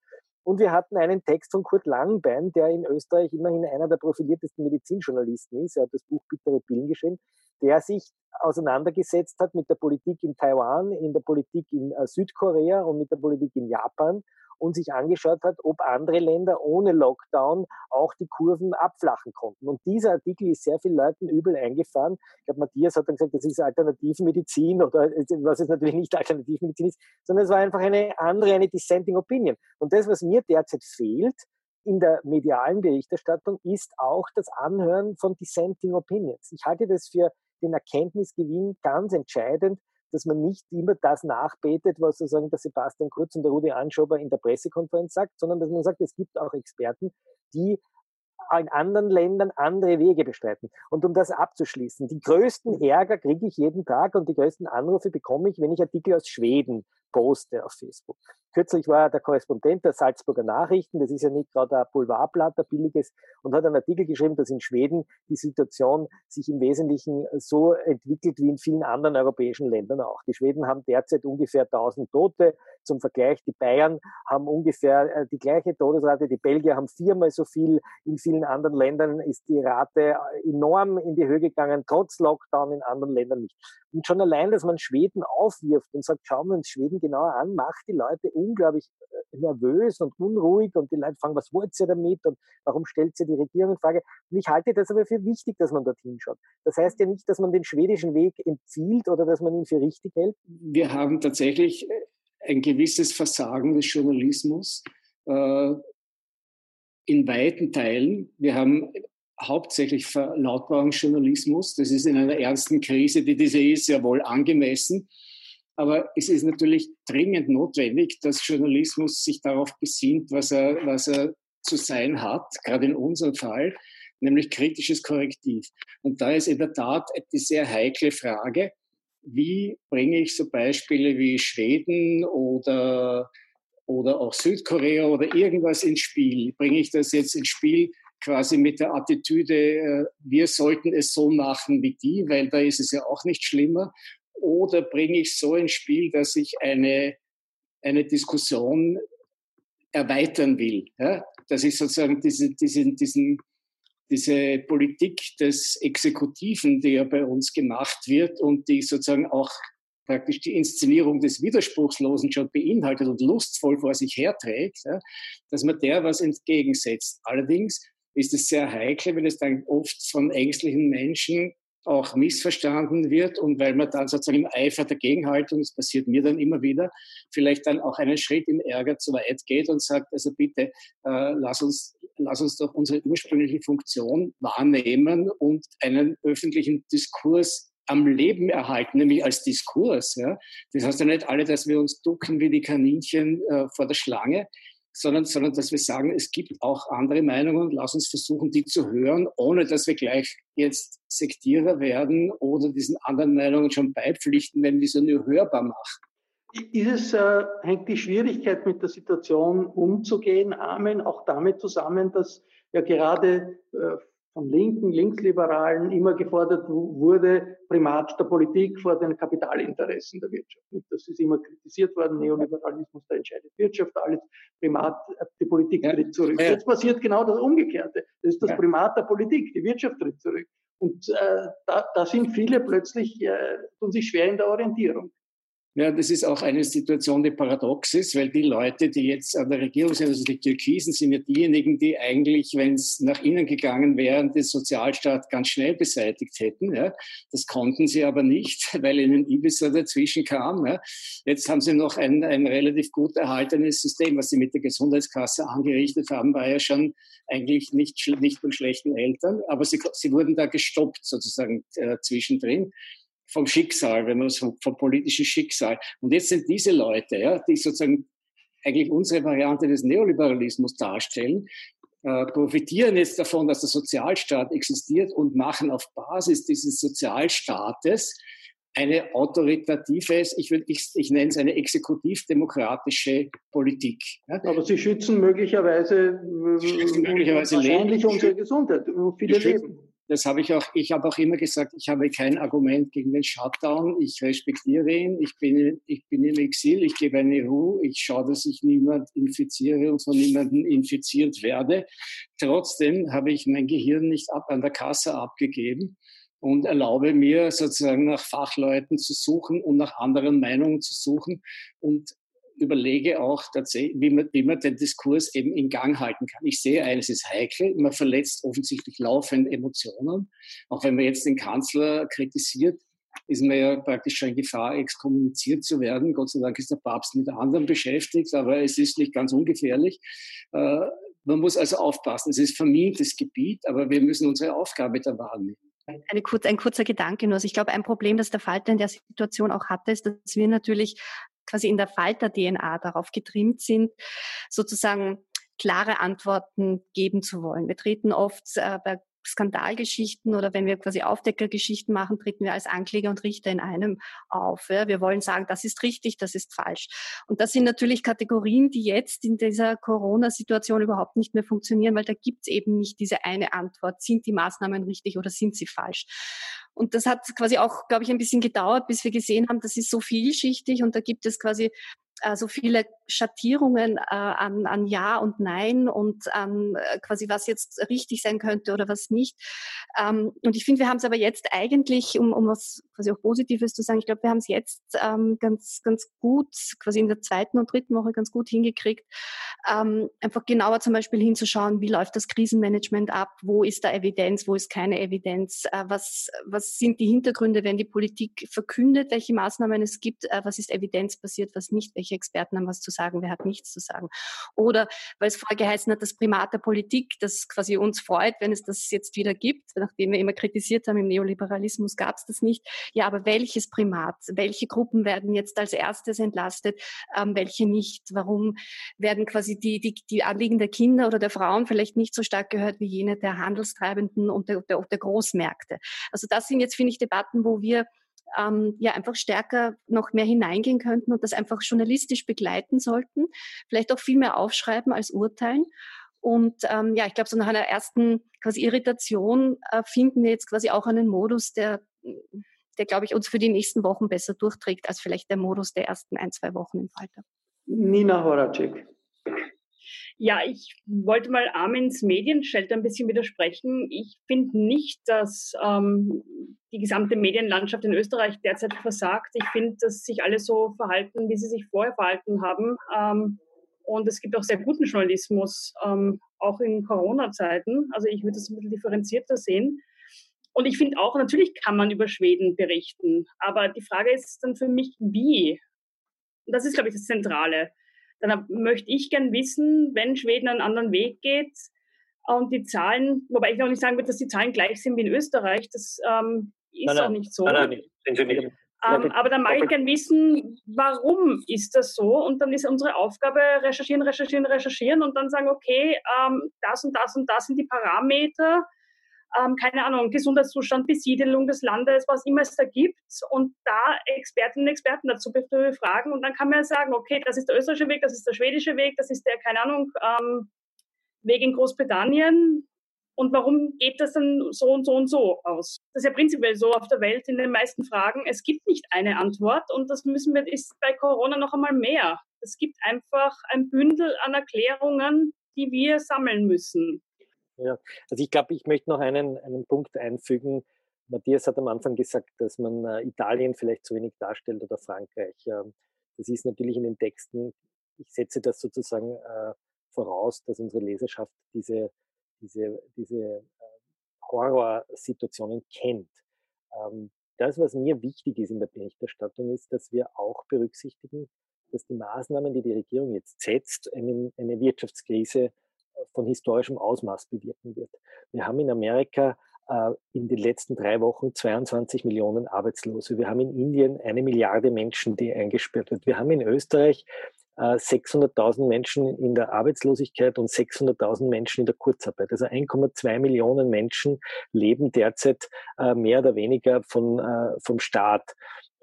Und wir hatten einen Text von Kurt Langbein, der in Österreich immerhin einer der profiliertesten Medizinjournalisten ist. Er hat das Buch Bittere Pillen geschrieben der sich auseinandergesetzt hat mit der Politik in Taiwan, in der Politik in äh, Südkorea und mit der Politik in Japan und sich angeschaut hat, ob andere Länder ohne Lockdown auch die Kurven abflachen konnten. Und dieser Artikel ist sehr vielen Leuten übel eingefahren. Ich glaube, Matthias hat dann gesagt, das ist Alternativmedizin oder was es natürlich nicht Alternativmedizin ist, sondern es war einfach eine andere, eine Dissenting Opinion. Und das, was mir derzeit fehlt, in der medialen Berichterstattung ist auch das Anhören von Dissenting Opinions. Ich halte das für den Erkenntnisgewinn ganz entscheidend, dass man nicht immer das nachbetet, was sozusagen der Sebastian Kurz und der Rudi Anschober in der Pressekonferenz sagt, sondern dass man sagt, es gibt auch Experten, die in anderen Ländern andere Wege bestreiten. Und um das abzuschließen, die größten Ärger kriege ich jeden Tag und die größten Anrufe bekomme ich, wenn ich Artikel aus Schweden poste auf Facebook. Kürzlich war der Korrespondent der Salzburger Nachrichten, das ist ja nicht gerade ein Boulevardblatt, ein billiges, und hat einen Artikel geschrieben, dass in Schweden die Situation sich im Wesentlichen so entwickelt wie in vielen anderen europäischen Ländern auch. Die Schweden haben derzeit ungefähr 1000 Tote. Zum Vergleich, die Bayern haben ungefähr äh, die gleiche Todesrate, die Belgier haben viermal so viel. In vielen anderen Ländern ist die Rate enorm in die Höhe gegangen, trotz Lockdown in anderen Ländern nicht. Und schon allein, dass man Schweden aufwirft und sagt, schauen wir uns Schweden genauer an, macht die Leute unglaublich äh, nervös und unruhig und die Leute fragen, was wollt ihr damit und warum stellt sie die Regierung in Frage? Und ich halte das aber für wichtig, dass man dorthin schaut. Das heißt ja nicht, dass man den schwedischen Weg empfiehlt oder dass man ihn für richtig hält. Wir haben tatsächlich ein gewisses Versagen des Journalismus äh, in weiten Teilen. Wir haben hauptsächlich Verlautbarungsjournalismus. Das ist in einer ernsten Krise, die diese ist, ja wohl angemessen. Aber es ist natürlich dringend notwendig, dass Journalismus sich darauf besinnt, was er, was er zu sein hat, gerade in unserem Fall, nämlich kritisches Korrektiv. Und da ist in der Tat die sehr heikle Frage, wie bringe ich so Beispiele wie Schweden oder, oder auch Südkorea oder irgendwas ins Spiel? Bringe ich das jetzt ins Spiel quasi mit der Attitüde, äh, wir sollten es so machen wie die, weil da ist es ja auch nicht schlimmer? Oder bringe ich so ins Spiel, dass ich eine, eine Diskussion erweitern will? Ja? Dass ich sozusagen diese, diesen, diesen, diese Politik des Exekutiven, die ja bei uns gemacht wird und die sozusagen auch praktisch die Inszenierung des Widerspruchslosen schon beinhaltet und lustvoll vor sich herträgt, ja, dass man der was entgegensetzt. Allerdings ist es sehr heikel, weil es dann oft von ängstlichen Menschen auch missverstanden wird und weil man dann sozusagen im Eifer der Gegenhaltung, das passiert mir dann immer wieder, vielleicht dann auch einen Schritt im Ärger zu weit geht und sagt, also bitte, äh, lass, uns, lass uns doch unsere ursprüngliche Funktion wahrnehmen und einen öffentlichen Diskurs am Leben erhalten, nämlich als Diskurs. Ja. Das heißt ja nicht alle, dass wir uns ducken wie die Kaninchen äh, vor der Schlange, sondern, sondern dass wir sagen, es gibt auch andere Meinungen, lass uns versuchen, die zu hören, ohne dass wir gleich jetzt Sektierer werden oder diesen anderen Meinungen schon beipflichten, wenn wir sie nur hörbar machen. Ist es, äh, hängt die Schwierigkeit mit der Situation umzugehen, Amen, auch damit zusammen, dass ja gerade äh, von Linken, Linksliberalen immer gefordert wurde, Primat der Politik vor den Kapitalinteressen der Wirtschaft. Das ist immer kritisiert worden, Neoliberalismus, da entscheidet Wirtschaft, alles Primat, die Politik tritt zurück. Ja. Jetzt passiert genau das Umgekehrte. Das ist das ja. Primat der Politik, die Wirtschaft tritt zurück. Und äh, da, da sind viele plötzlich, äh, tun sich schwer in der Orientierung. Ja, das ist auch eine Situation, die paradox ist, weil die Leute, die jetzt an der Regierung sind, also die Türkisen, sind ja diejenigen, die eigentlich, wenn es nach innen gegangen wären, den Sozialstaat ganz schnell beseitigt hätten. Ja. Das konnten sie aber nicht, weil ihnen Ibiza dazwischen kam. Ja. Jetzt haben sie noch ein, ein relativ gut erhaltenes System, was sie mit der Gesundheitskasse angerichtet haben, war ja schon eigentlich nicht, nicht von schlechten Eltern, aber sie, sie wurden da gestoppt sozusagen äh, zwischendrin vom Schicksal, wenn man so vom politischen Schicksal. Und jetzt sind diese Leute, ja, die sozusagen eigentlich unsere Variante des Neoliberalismus darstellen, äh, profitieren jetzt davon, dass der Sozialstaat existiert und machen auf Basis dieses Sozialstaates eine autoritative, ich, ich, ich nenne es eine exekutiv-demokratische Politik. Ja. Aber sie schützen möglicherweise, sie schützen möglicherweise wahrscheinlich Leben. unsere Gesundheit, viele Leben das habe ich auch, ich habe auch immer gesagt, ich habe kein Argument gegen den Shutdown. Ich respektiere ihn. Ich bin, ich bin im Exil. Ich gebe eine Ruhe. Ich schaue, dass ich niemand infiziere und von niemandem infiziert werde. Trotzdem habe ich mein Gehirn nicht ab, an der Kasse abgegeben und erlaube mir sozusagen nach Fachleuten zu suchen und nach anderen Meinungen zu suchen und überlege auch wie man, wie man den Diskurs eben in Gang halten kann. Ich sehe eines ist heikel, man verletzt offensichtlich laufend Emotionen. Auch wenn man jetzt den Kanzler kritisiert, ist man ja praktisch schon in Gefahr, exkommuniziert zu werden. Gott sei Dank ist der Papst mit anderen beschäftigt, aber es ist nicht ganz ungefährlich. Äh, man muss also aufpassen. Es ist vermintes Gebiet, aber wir müssen unsere Aufgabe da wahrnehmen. Eine kurz, ein kurzer Gedanke nur. Also ich glaube, ein Problem, das der Falter in der Situation auch hatte, ist, dass wir natürlich quasi in der Falter-DNA darauf getrimmt sind, sozusagen klare Antworten geben zu wollen. Wir treten oft äh, bei Skandalgeschichten oder wenn wir quasi Aufdeckergeschichten machen, treten wir als Ankläger und Richter in einem auf. Ja. Wir wollen sagen, das ist richtig, das ist falsch. Und das sind natürlich Kategorien, die jetzt in dieser Corona-Situation überhaupt nicht mehr funktionieren, weil da gibt es eben nicht diese eine Antwort, sind die Maßnahmen richtig oder sind sie falsch. Und das hat quasi auch, glaube ich, ein bisschen gedauert, bis wir gesehen haben, das ist so vielschichtig und da gibt es quasi äh, so viele Schattierungen äh, an, an Ja und Nein und an äh, quasi was jetzt richtig sein könnte oder was nicht. Ähm, und ich finde, wir haben es aber jetzt eigentlich, um, um was quasi auch Positives zu sagen, ich glaube, wir haben es jetzt ähm, ganz, ganz gut, quasi in der zweiten und dritten Woche ganz gut hingekriegt, ähm, einfach genauer zum Beispiel hinzuschauen, wie läuft das Krisenmanagement ab, wo ist da Evidenz, wo ist keine Evidenz, äh, was, was sind die Hintergründe, wenn die Politik verkündet, welche Maßnahmen es gibt, äh, was ist evidenzbasiert, was nicht, welche Experten haben was zu sagen, wer hat nichts zu sagen. Oder weil es vorher geheißen hat, das Primat der Politik, das quasi uns freut, wenn es das jetzt wieder gibt, nachdem wir immer kritisiert haben, im Neoliberalismus gab es das nicht. Ja, aber welches Primat? Welche Gruppen werden jetzt als erstes entlastet, ähm, welche nicht? Warum werden quasi die, die, die Anliegen der Kinder oder der Frauen vielleicht nicht so stark gehört wie jene der Handelstreibenden und der, der, der Großmärkte? Also das sind jetzt, finde ich, Debatten, wo wir ähm, ja einfach stärker noch mehr hineingehen könnten und das einfach journalistisch begleiten sollten, vielleicht auch viel mehr aufschreiben als urteilen. Und ähm, ja, ich glaube, so nach einer ersten quasi Irritation äh, finden wir jetzt quasi auch einen Modus, der, der glaube ich, uns für die nächsten Wochen besser durchträgt als vielleicht der Modus der ersten ein, zwei Wochen im Falter. Nina Horacek. Ja, ich wollte mal Armins Medienschelte ein bisschen widersprechen. Ich finde nicht, dass ähm, die gesamte Medienlandschaft in Österreich derzeit versagt. Ich finde, dass sich alle so verhalten, wie sie sich vorher verhalten haben. Ähm, und es gibt auch sehr guten Journalismus, ähm, auch in Corona-Zeiten. Also ich würde das ein bisschen differenzierter sehen. Und ich finde auch, natürlich kann man über Schweden berichten. Aber die Frage ist dann für mich, wie? Und das ist, glaube ich, das Zentrale dann möchte ich gern wissen, wenn Schweden einen anderen Weg geht und die Zahlen, wobei ich auch nicht sagen würde, dass die Zahlen gleich sind wie in Österreich, das ähm, ist nein, auch nicht so. Nein, nein, sind nicht. Ähm, aber dann mag ich gern wissen, warum ist das so? Und dann ist unsere Aufgabe recherchieren, recherchieren, recherchieren und dann sagen, okay, ähm, das und das und das sind die Parameter ähm, keine Ahnung, Gesundheitszustand, Besiedelung des Landes, was immer es da gibt und da Expertinnen und Experten dazu befragen und dann kann man ja sagen, okay, das ist der österreichische Weg, das ist der schwedische Weg, das ist der, keine Ahnung, ähm, Weg in Großbritannien und warum geht das dann so und so und so aus? Das ist ja prinzipiell so auf der Welt in den meisten Fragen. Es gibt nicht eine Antwort und das müssen wir, ist bei Corona noch einmal mehr. Es gibt einfach ein Bündel an Erklärungen, die wir sammeln müssen. Ja, also ich glaube, ich möchte noch einen, einen Punkt einfügen. Matthias hat am Anfang gesagt, dass man äh, Italien vielleicht zu wenig darstellt oder Frankreich. Ähm, das ist natürlich in den Texten, ich setze das sozusagen äh, voraus, dass unsere Leserschaft diese, diese, diese äh, Horrorsituationen kennt. Ähm, das, was mir wichtig ist in der Berichterstattung, ist, dass wir auch berücksichtigen, dass die Maßnahmen, die die Regierung jetzt setzt, eine, eine Wirtschaftskrise von historischem Ausmaß bewirken wird. Wir haben in Amerika äh, in den letzten drei Wochen 22 Millionen Arbeitslose. Wir haben in Indien eine Milliarde Menschen, die eingesperrt wird. Wir haben in Österreich 600.000 äh, Menschen in der Arbeitslosigkeit und 600.000 Menschen in der Kurzarbeit. Also 1,2 Millionen Menschen leben derzeit äh, mehr oder weniger von, vom Staat.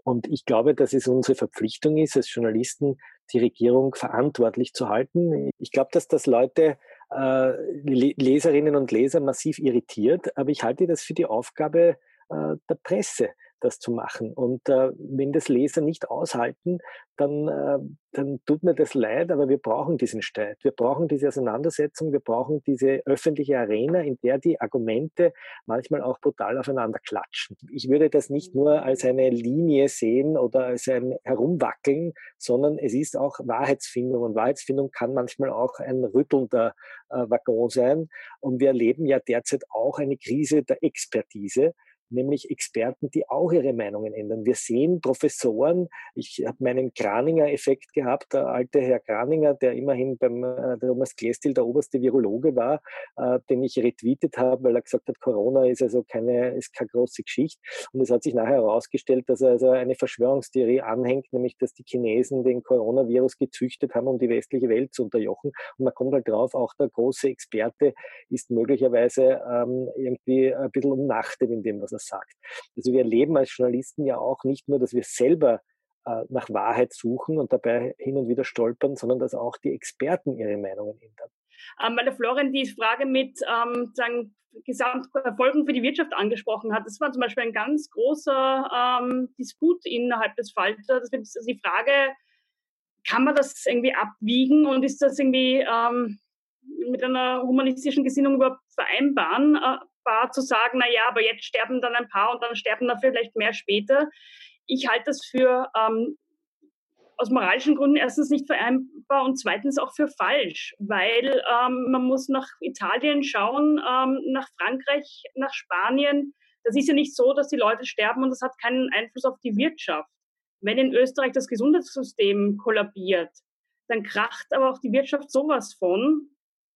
Und ich glaube, dass es unsere Verpflichtung ist, als Journalisten die Regierung verantwortlich zu halten. Ich glaube, dass das Leute Leserinnen und Leser massiv irritiert, aber ich halte das für die Aufgabe äh, der Presse, das zu machen. Und äh, wenn das Leser nicht aushalten, dann, äh, dann tut mir das leid, aber wir brauchen diesen Streit. Wir brauchen diese Auseinandersetzung, wir brauchen diese öffentliche Arena, in der die Argumente manchmal auch brutal aufeinander klatschen. Ich würde das nicht nur als eine Linie sehen oder als ein Herumwackeln, sondern es ist auch Wahrheitsfindung. Und Wahrheitsfindung kann manchmal auch ein rüttelnder äh, Waggon sein. Und wir erleben ja derzeit auch eine Krise der Expertise nämlich Experten, die auch ihre Meinungen ändern. Wir sehen Professoren, ich habe meinen Kraninger-Effekt gehabt, der alte Herr Kraninger, der immerhin beim äh, Thomas Klestil der oberste Virologe war, äh, den ich retweetet habe, weil er gesagt hat, Corona ist also keine, ist keine große Geschichte. Und es hat sich nachher herausgestellt, dass er also eine Verschwörungstheorie anhängt, nämlich dass die Chinesen den Coronavirus gezüchtet haben, um die westliche Welt zu unterjochen. Und man kommt halt drauf, auch der große Experte ist möglicherweise ähm, irgendwie ein bisschen umnachtet in dem, was er sagt. Also wir erleben als Journalisten ja auch nicht nur, dass wir selber äh, nach Wahrheit suchen und dabei hin und wieder stolpern, sondern dass auch die Experten ihre Meinungen ändern. Ähm, weil der Florian die Frage mit ähm, sagen, Gesamtfolgen für die Wirtschaft angesprochen hat. Das war zum Beispiel ein ganz großer ähm, Disput innerhalb des Falter. Das ist die Frage, kann man das irgendwie abwiegen und ist das irgendwie ähm, mit einer humanistischen Gesinnung überhaupt vereinbaren, äh, zu sagen, na ja, aber jetzt sterben dann ein paar und dann sterben da vielleicht mehr später. Ich halte das für ähm, aus moralischen Gründen erstens nicht vereinbar und zweitens auch für falsch, weil ähm, man muss nach Italien schauen, ähm, nach Frankreich, nach Spanien. Das ist ja nicht so, dass die Leute sterben und das hat keinen Einfluss auf die Wirtschaft. Wenn in Österreich das Gesundheitssystem kollabiert, dann kracht aber auch die Wirtschaft sowas von.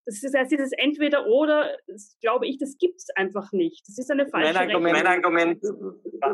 Das heißt, dieses Entweder-Oder, glaube ich, das gibt es einfach nicht. Das ist eine falsche mein Argument, mein Argument,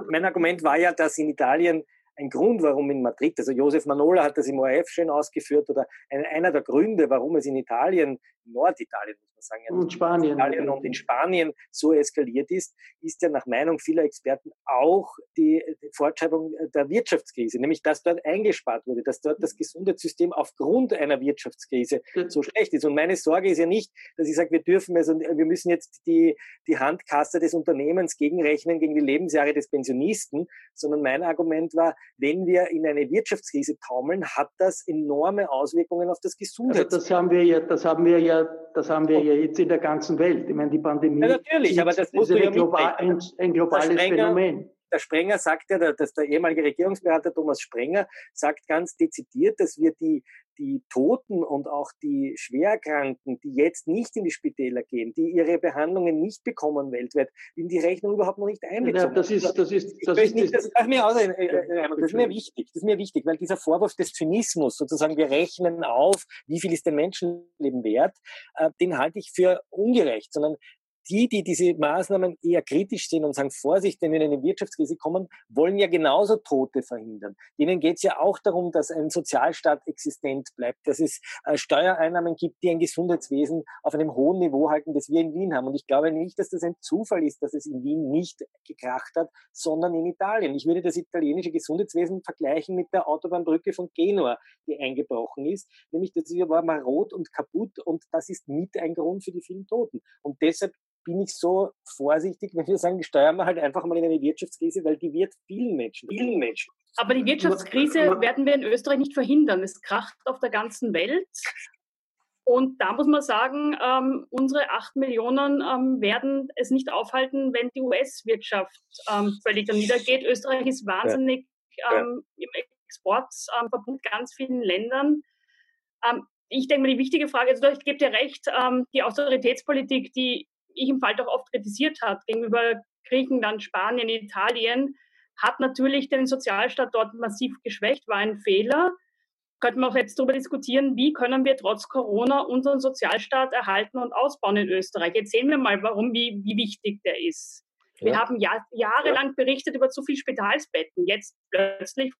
mein Argument war ja, dass in Italien ein Grund, warum in Madrid, also Josef Manola hat das im ORF schön ausgeführt, oder einer der Gründe, warum es in Italien, Norditalien muss man sagen, ja, und Spanien. Italien und in Spanien so eskaliert ist, ist ja nach Meinung vieler Experten auch die, die Fortschreibung der Wirtschaftskrise, nämlich dass dort eingespart wurde, dass dort das Gesundheitssystem aufgrund einer Wirtschaftskrise so schlecht ist. Und meine Sorge ist ja nicht, dass ich sage, wir dürfen, also wir müssen jetzt die, die Handkasse des Unternehmens gegenrechnen gegen die Lebensjahre des Pensionisten, sondern mein Argument war, wenn wir in eine Wirtschaftskrise taumeln, hat das enorme Auswirkungen auf das Gesundheitssystem. Also das haben wir ja, das haben wir ja, das haben wir ja jetzt in der ganzen Welt. Ich meine, die Pandemie ja, natürlich, aber das ist ja global, ein, ein, globales Phänomen. Der Sprenger sagt ja, dass der ehemalige Regierungsberater Thomas Sprenger sagt ganz dezidiert, dass wir die die Toten und auch die Schwerkranken, die jetzt nicht in die Spitäler gehen, die ihre Behandlungen nicht bekommen weltweit, in die Rechnung überhaupt noch nicht einbezogen. Ja, das ist, das ist, das ist, nicht, das, das, mir aus, äh, äh, das ist mir wichtig, das ist mir wichtig, weil dieser Vorwurf des Zynismus, sozusagen wir rechnen auf, wie viel ist denn Menschenleben wert, äh, den halte ich für ungerecht, sondern die, die diese Maßnahmen eher kritisch sehen und sagen, Vorsicht, wenn wir in eine Wirtschaftskrise kommen, wollen ja genauso Tote verhindern. Denen geht es ja auch darum, dass ein Sozialstaat existent bleibt, dass es äh, Steuereinnahmen gibt, die ein Gesundheitswesen auf einem hohen Niveau halten, das wir in Wien haben. Und ich glaube nicht, dass das ein Zufall ist, dass es in Wien nicht gekracht hat, sondern in Italien. Ich würde das italienische Gesundheitswesen vergleichen mit der Autobahnbrücke von Genua, die eingebrochen ist. Nämlich, das war marot und kaputt und das ist mit ein Grund für die vielen Toten. Und deshalb bin ich so vorsichtig, wenn wir sagen, steuern wir halt einfach mal in eine Wirtschaftskrise, weil die wird vielen Menschen, vielen Menschen. Aber die Wirtschaftskrise werden wir in Österreich nicht verhindern. Es kracht auf der ganzen Welt. Und da muss man sagen, ähm, unsere acht Millionen ähm, werden es nicht aufhalten, wenn die US-Wirtschaft ähm, völlig niedergeht. Österreich ist wahnsinnig ja. Ja. im Exportverbund ähm, ganz vielen Ländern. Ähm, ich denke mal, die wichtige Frage, also ich gebe dir recht, ähm, die Austeritätspolitik, die ich im Fall doch oft kritisiert hat gegenüber Griechenland, Spanien, Italien, hat natürlich den Sozialstaat dort massiv geschwächt, war ein Fehler. Könnten wir auch jetzt darüber diskutieren, wie können wir trotz Corona unseren Sozialstaat erhalten und ausbauen in Österreich. Jetzt sehen wir mal, warum, wie, wie wichtig der ist. Ja. Wir haben Jahr, jahrelang berichtet über zu viele Spitalsbetten. Jetzt plötzlich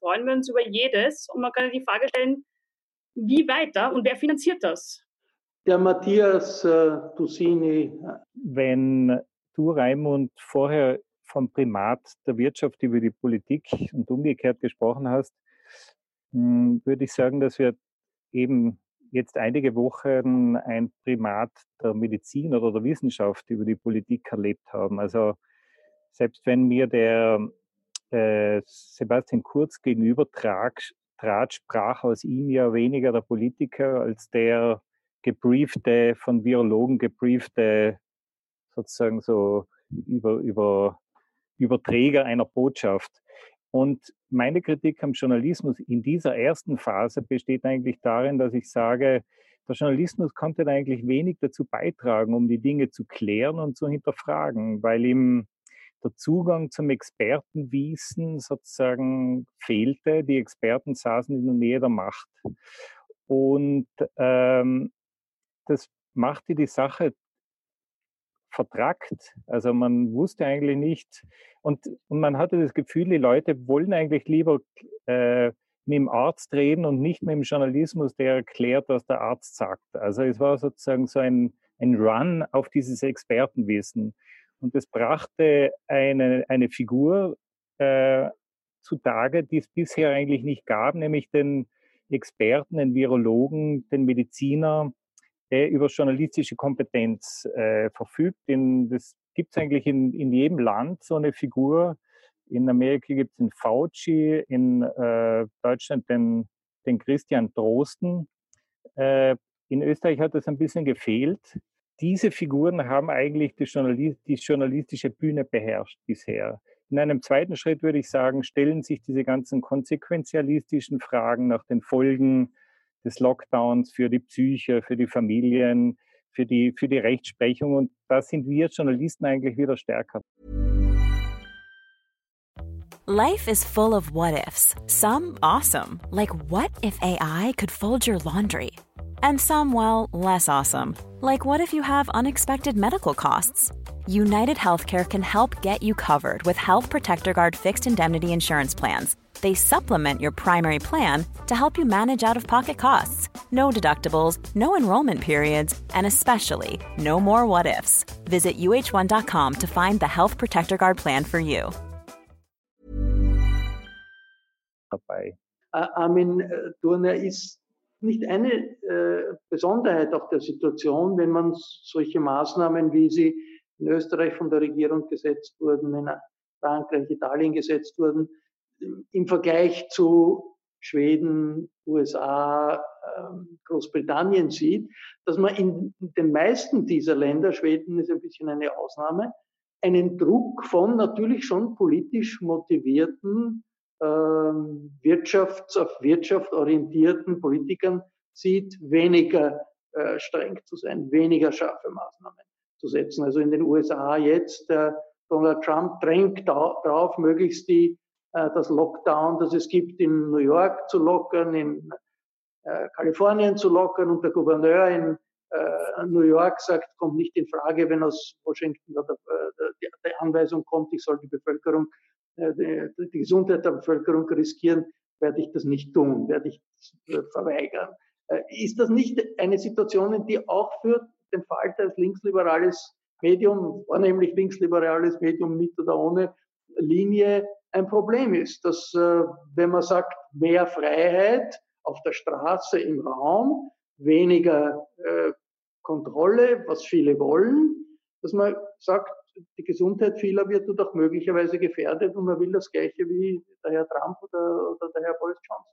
freuen wir uns über jedes und man kann die Frage stellen, wie weiter und wer finanziert das? Der Matthias äh, Dusini. Wenn du, Raimund, vorher vom Primat der Wirtschaft über die Politik und umgekehrt gesprochen hast, hm, würde ich sagen, dass wir eben jetzt einige Wochen ein Primat der Medizin oder der Wissenschaft über die Politik erlebt haben. Also selbst wenn mir der äh, Sebastian Kurz gegenüber trat, sprach aus ihm ja weniger der Politiker als der gebriefte, von Virologen gebriefte, sozusagen so über, über Überträger einer Botschaft. Und meine Kritik am Journalismus in dieser ersten Phase besteht eigentlich darin, dass ich sage, der Journalismus konnte eigentlich wenig dazu beitragen, um die Dinge zu klären und zu hinterfragen, weil ihm der Zugang zum Expertenwissen sozusagen fehlte. Die Experten saßen in der Nähe der Macht. Und ähm, das machte die Sache vertrackt. Also man wusste eigentlich nicht und, und man hatte das Gefühl, die Leute wollen eigentlich lieber äh, mit dem Arzt reden und nicht mit dem Journalismus, der erklärt, was der Arzt sagt. Also es war sozusagen so ein, ein Run auf dieses Expertenwissen. Und es brachte eine, eine Figur äh, zutage, die es bisher eigentlich nicht gab, nämlich den Experten, den Virologen, den Mediziner, der über journalistische Kompetenz äh, verfügt. In, das gibt es eigentlich in, in jedem Land so eine Figur. In Amerika gibt es den Fauci, in äh, Deutschland den den Christian Drosten. Äh, in Österreich hat das ein bisschen gefehlt. Diese Figuren haben eigentlich die, Journalist die journalistische Bühne beherrscht bisher. In einem zweiten Schritt würde ich sagen, stellen sich diese ganzen konsequenzialistischen Fragen nach den Folgen des Lockdowns für die Psyche, für die Familien, für die, für die Rechtsprechung. Und da sind wir Journalisten eigentlich wieder stärker. Life is full of what ifs. Some awesome, like what if AI could fold your laundry? And some, well, less awesome, like what if you have unexpected medical costs? United Healthcare can help get you covered with Health Protector Guard fixed indemnity insurance plans they supplement your primary plan to help you manage out of pocket costs. No deductibles, no enrollment periods, and especially no more what ifs. Visit uh1.com to find the Health Protector Guard plan for you. Dabei. Armin äh, Turner ist nicht eine äh, Besonderheit auf der Situation, wenn man solche Maßnahmen, wie sie in Österreich von der Regierung gesetzt wurden, in Frankreich, Italien gesetzt wurden, im Vergleich zu Schweden, USA, ähm, Großbritannien sieht, dass man in den meisten dieser Länder, Schweden ist ein bisschen eine Ausnahme, einen Druck von natürlich schon politisch motivierten, ähm, wirtschafts auf Wirtschaft orientierten Politikern sieht, weniger äh, streng zu sein, weniger scharfe Maßnahmen zu setzen. Also in den USA jetzt, äh, Donald Trump drängt darauf, möglichst die das Lockdown, das es gibt, in New York zu lockern, in äh, Kalifornien zu lockern und der Gouverneur in äh, New York sagt, kommt nicht in Frage, wenn aus Washington die Anweisung kommt, ich soll die Bevölkerung, die, Gesundheit der Bevölkerung riskieren, werde ich das nicht tun, werde ich verweigern. Ist das nicht eine Situation, in die auch für den Falter als linksliberales Medium, vornehmlich linksliberales Medium mit oder ohne Linie, ein Problem ist, dass äh, wenn man sagt, mehr Freiheit auf der Straße, im Raum, weniger äh, Kontrolle, was viele wollen, dass man sagt, die Gesundheit vieler wird dadurch möglicherweise gefährdet und man will das Gleiche wie der Herr Trump oder, oder der Herr Boris Johnson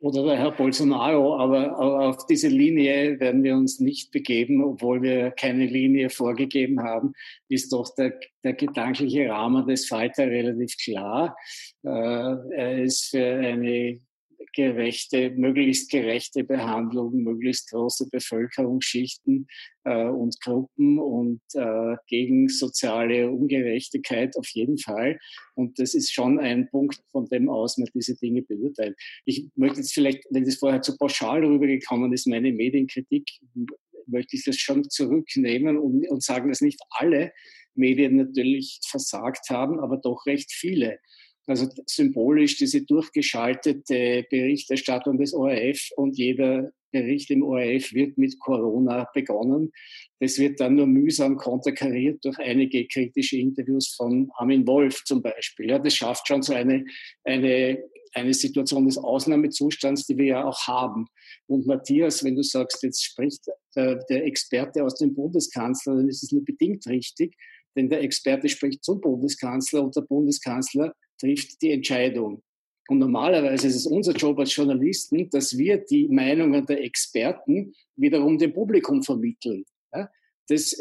oder der Herr Bolsonaro, aber, auf diese Linie werden wir uns nicht begeben, obwohl wir keine Linie vorgegeben haben, ist doch der, der gedankliche Rahmen des Falter relativ klar. Äh, er ist für eine gerechte, möglichst gerechte Behandlung, möglichst große Bevölkerungsschichten äh, und Gruppen und äh, gegen soziale Ungerechtigkeit auf jeden Fall. Und das ist schon ein Punkt, von dem aus man diese Dinge beurteilt. Ich möchte jetzt vielleicht, wenn das vorher zu pauschal rübergekommen ist, meine Medienkritik, möchte ich das schon zurücknehmen und, und sagen, dass nicht alle Medien natürlich versagt haben, aber doch recht viele. Also symbolisch diese durchgeschaltete Berichterstattung des ORF und jeder Bericht im ORF wird mit Corona begonnen. Das wird dann nur mühsam konterkariert durch einige kritische Interviews von Armin Wolf zum Beispiel. Ja, das schafft schon so eine, eine, eine Situation des Ausnahmezustands, die wir ja auch haben. Und Matthias, wenn du sagst, jetzt spricht der, der Experte aus dem Bundeskanzler, dann ist es nur bedingt richtig, denn der Experte spricht zum Bundeskanzler und der Bundeskanzler trifft die Entscheidung. Und normalerweise ist es unser Job als Journalisten, dass wir die Meinungen der Experten wiederum dem Publikum vermitteln. Das,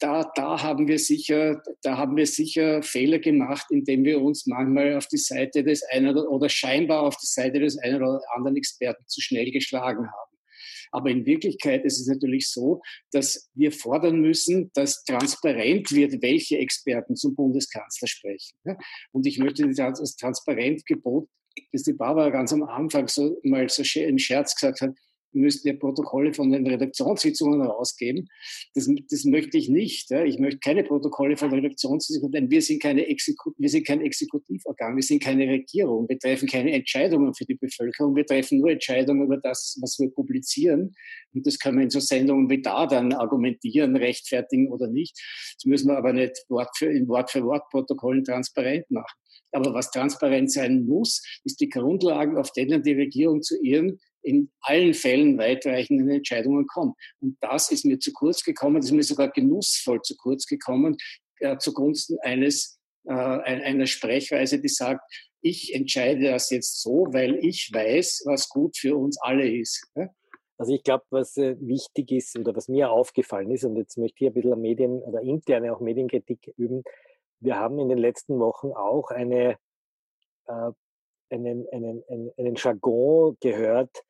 da, da, haben wir sicher, da haben wir sicher Fehler gemacht, indem wir uns manchmal auf die Seite des einen oder scheinbar auf die Seite des einen oder anderen Experten zu schnell geschlagen haben. Aber in Wirklichkeit ist es natürlich so, dass wir fordern müssen, dass transparent wird, welche Experten zum Bundeskanzler sprechen. Und ich möchte das Transparentgebot, das die Barbara ganz am Anfang so mal so in Scherz gesagt hat, müssten ja Protokolle von den Redaktionssitzungen herausgeben. Das, das möchte ich nicht. Ja. Ich möchte keine Protokolle von Redaktionssitzungen, denn wir sind, keine wir sind kein Exekutivorgan, wir sind keine Regierung. Wir treffen keine Entscheidungen für die Bevölkerung, wir treffen nur Entscheidungen über das, was wir publizieren. Und das können wir in so Sendungen wie da dann argumentieren, rechtfertigen oder nicht. Das müssen wir aber nicht Wort für, in Wort für Wort Protokollen transparent machen. Aber was transparent sein muss, ist die Grundlagen, auf denen die Regierung zu ihren in allen Fällen weitreichenden Entscheidungen kommt. Und das ist mir zu kurz gekommen, das ist mir sogar genussvoll zu kurz gekommen, äh, zugunsten eines äh, einer Sprechweise, die sagt, ich entscheide das jetzt so, weil ich weiß, was gut für uns alle ist. Also ich glaube, was äh, wichtig ist oder was mir aufgefallen ist, und jetzt möchte ich ein bisschen Medien oder interne auch Medienkritik üben, wir haben in den letzten Wochen auch eine, äh, einen, einen, einen, einen Jargon gehört,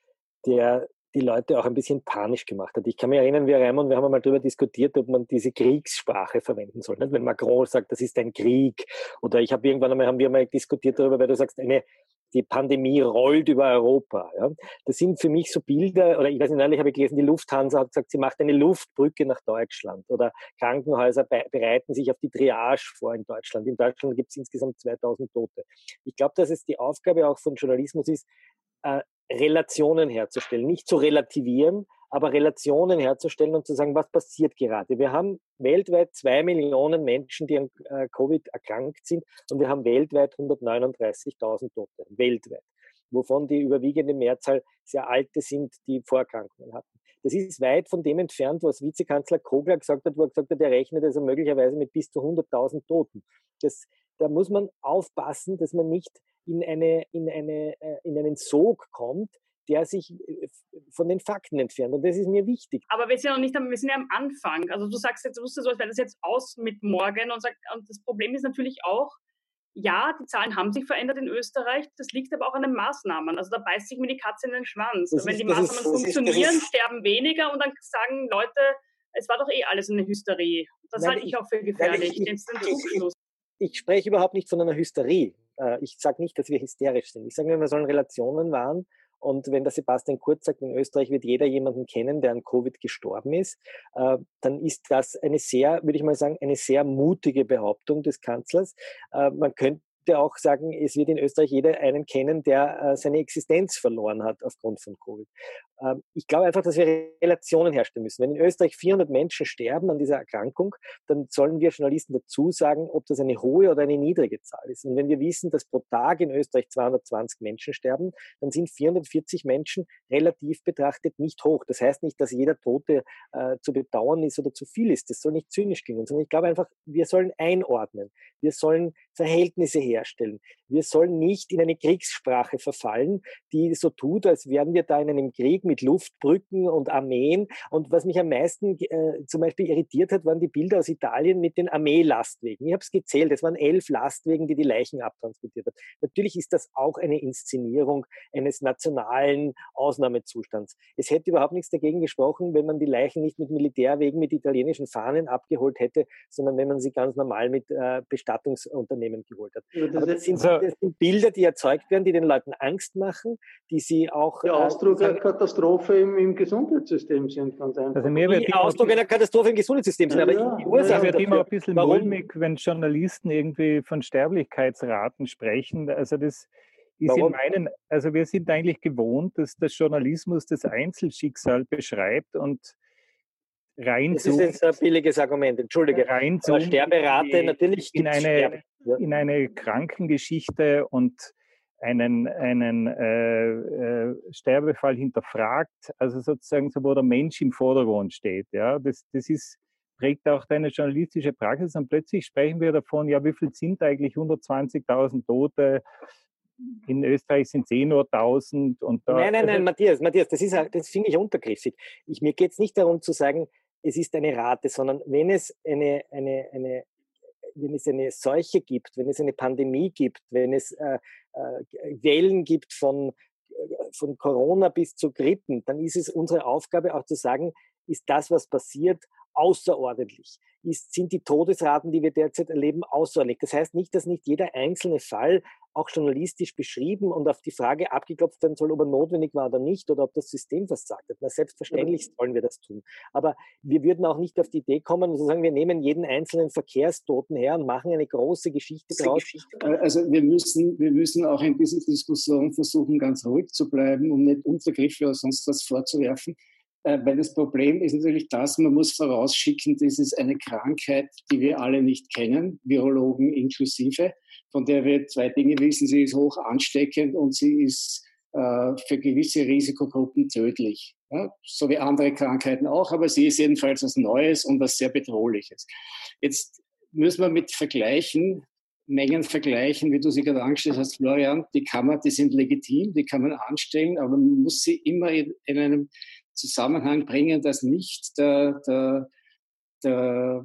der die Leute auch ein bisschen panisch gemacht hat. Ich kann mich erinnern, wir Raimund, wir haben einmal darüber diskutiert, ob man diese Kriegssprache verwenden soll. Nicht? Wenn Macron sagt, das ist ein Krieg, oder ich habe irgendwann einmal, haben wir mal diskutiert darüber, weil du sagst, eine, die Pandemie rollt über Europa. Ja? Das sind für mich so Bilder, oder ich weiß nicht, neulich habe ich gelesen, die Lufthansa hat gesagt, sie macht eine Luftbrücke nach Deutschland oder Krankenhäuser bereiten sich auf die Triage vor in Deutschland. In Deutschland gibt es insgesamt 2000 Tote. Ich glaube, dass es die Aufgabe auch von Journalismus ist, äh, Relationen herzustellen, nicht zu relativieren, aber Relationen herzustellen und zu sagen, was passiert gerade. Wir haben weltweit zwei Millionen Menschen, die an äh, Covid erkrankt sind und wir haben weltweit 139.000 Tote, weltweit, wovon die überwiegende Mehrzahl sehr alte sind, die Vorerkrankungen hatten. Das ist weit von dem entfernt, was Vizekanzler Kogler gesagt hat, wo er gesagt hat, er rechnet also möglicherweise mit bis zu 100.000 Toten. Das, da muss man aufpassen, dass man nicht in, eine, in, eine, äh, in einen Sog kommt, der sich äh, von den Fakten entfernt. Und das ist mir wichtig. Aber wir sind ja noch nicht am, wir sind ja am Anfang. Also du sagst jetzt, du wusstest so, als wäre das jetzt aus mit morgen und, sag, und das Problem ist natürlich auch, ja, die Zahlen haben sich verändert in Österreich, das liegt aber auch an den Maßnahmen. Also da beißt sich mir die Katze in den Schwanz. Das Wenn ist, die Maßnahmen ist, funktionieren, ist, sterben weniger und dann sagen Leute, es war doch eh alles eine Hysterie. Das halte ich auch für gefährlich. Ich, ich, ich, ich spreche überhaupt nicht von einer Hysterie. Äh, ich sage nicht, dass wir hysterisch sind. Ich sage nur, wir sollen Relationen wahren. Und wenn der Sebastian Kurz sagt, in Österreich wird jeder jemanden kennen, der an Covid gestorben ist, äh, dann ist das eine sehr, würde ich mal sagen, eine sehr mutige Behauptung des Kanzlers. Äh, man könnte auch sagen, es wird in Österreich jeder einen kennen, der äh, seine Existenz verloren hat aufgrund von Covid. Ähm, ich glaube einfach, dass wir Relationen herstellen müssen. Wenn in Österreich 400 Menschen sterben an dieser Erkrankung, dann sollen wir Journalisten dazu sagen, ob das eine hohe oder eine niedrige Zahl ist. Und wenn wir wissen, dass pro Tag in Österreich 220 Menschen sterben, dann sind 440 Menschen relativ betrachtet nicht hoch. Das heißt nicht, dass jeder Tote äh, zu bedauern ist oder zu viel ist. Das soll nicht zynisch klingen, sondern ich glaube einfach, wir sollen einordnen. Wir sollen Verhältnisse herstellen. Wir sollen nicht in eine Kriegssprache verfallen, die so tut, als wären wir da in einem Krieg mit Luftbrücken und Armeen. Und was mich am meisten äh, zum Beispiel irritiert hat, waren die Bilder aus Italien mit den Armeelastwegen. Ich habe es gezählt, es waren elf Lastwegen, die die Leichen abtransportiert haben. Natürlich ist das auch eine Inszenierung eines nationalen Ausnahmezustands. Es hätte überhaupt nichts dagegen gesprochen, wenn man die Leichen nicht mit Militärwegen, mit italienischen Fahnen abgeholt hätte, sondern wenn man sie ganz normal mit äh, Bestattungsunternehmen geholt hat. Aber das sind, das sind Bilder, die erzeugt werden, die den Leuten Angst machen, die sie auch. Der äh, Ausdruck äh, einer Katastrophe im, im, Gesundheitssystem sind, ganz einfach. Also mir wird Ausdruck einer Katastrophe im Gesundheitssystem sind, ja, aber die Ursache. Ja, wird immer ein bisschen mulmig, wenn Journalisten irgendwie von Sterblichkeitsraten sprechen. Also das ist Warum? in meinen, also wir sind eigentlich gewohnt, dass der Journalismus das Einzelschicksal beschreibt und rein Das ist ein billiges Argument, entschuldige. Rein Aber Sterberate natürlich in eine, in eine Krankengeschichte und einen, einen äh, äh, Sterbefall hinterfragt, also sozusagen so, wo der Mensch im Vordergrund steht. Ja, das, das ist, prägt auch deine journalistische Praxis und plötzlich sprechen wir davon, ja, wie viel sind eigentlich 120.000 Tote? in Österreich sind es eh nur 1000 und da, Nein, nein, nein, also Matthias, Matthias, das ist, das finde ich untergriffig. Ich, mir geht es nicht darum zu sagen, es ist eine Rate, sondern wenn es eine, eine, eine, wenn es eine Seuche gibt, wenn es eine Pandemie gibt, wenn es äh, äh, Wellen gibt von, äh, von Corona bis zu Grippen, dann ist es unsere Aufgabe auch zu sagen, ist das, was passiert, außerordentlich. Ist, sind die Todesraten, die wir derzeit erleben, außerordentlich. Das heißt nicht, dass nicht jeder einzelne Fall auch journalistisch beschrieben und auf die Frage abgeklopft werden soll, ob er notwendig war oder nicht oder ob das System versagt hat. Na, selbstverständlich sollen wir das tun. Aber wir würden auch nicht auf die Idee kommen, zu sagen, wir nehmen jeden einzelnen Verkehrstoten her und machen eine große Geschichte draus. Also wir müssen, wir müssen auch in dieser Diskussion versuchen, ganz ruhig zu bleiben, um nicht Untergriffe oder sonst was vorzuwerfen. Äh, weil das Problem ist natürlich das, man muss vorausschicken, das ist eine Krankheit, die wir alle nicht kennen, Virologen inklusive, von der wir zwei Dinge wissen, sie ist hoch ansteckend und sie ist äh, für gewisse Risikogruppen tödlich. Ja, so wie andere Krankheiten auch, aber sie ist jedenfalls was Neues und was sehr Bedrohliches. Jetzt müssen wir mit vergleichen, Mengen vergleichen, wie du sie gerade angestellt hast, Florian, die kann man, die sind legitim, die kann man anstellen, aber man muss sie immer in, in einem Zusammenhang bringen, dass nicht der, der, der, der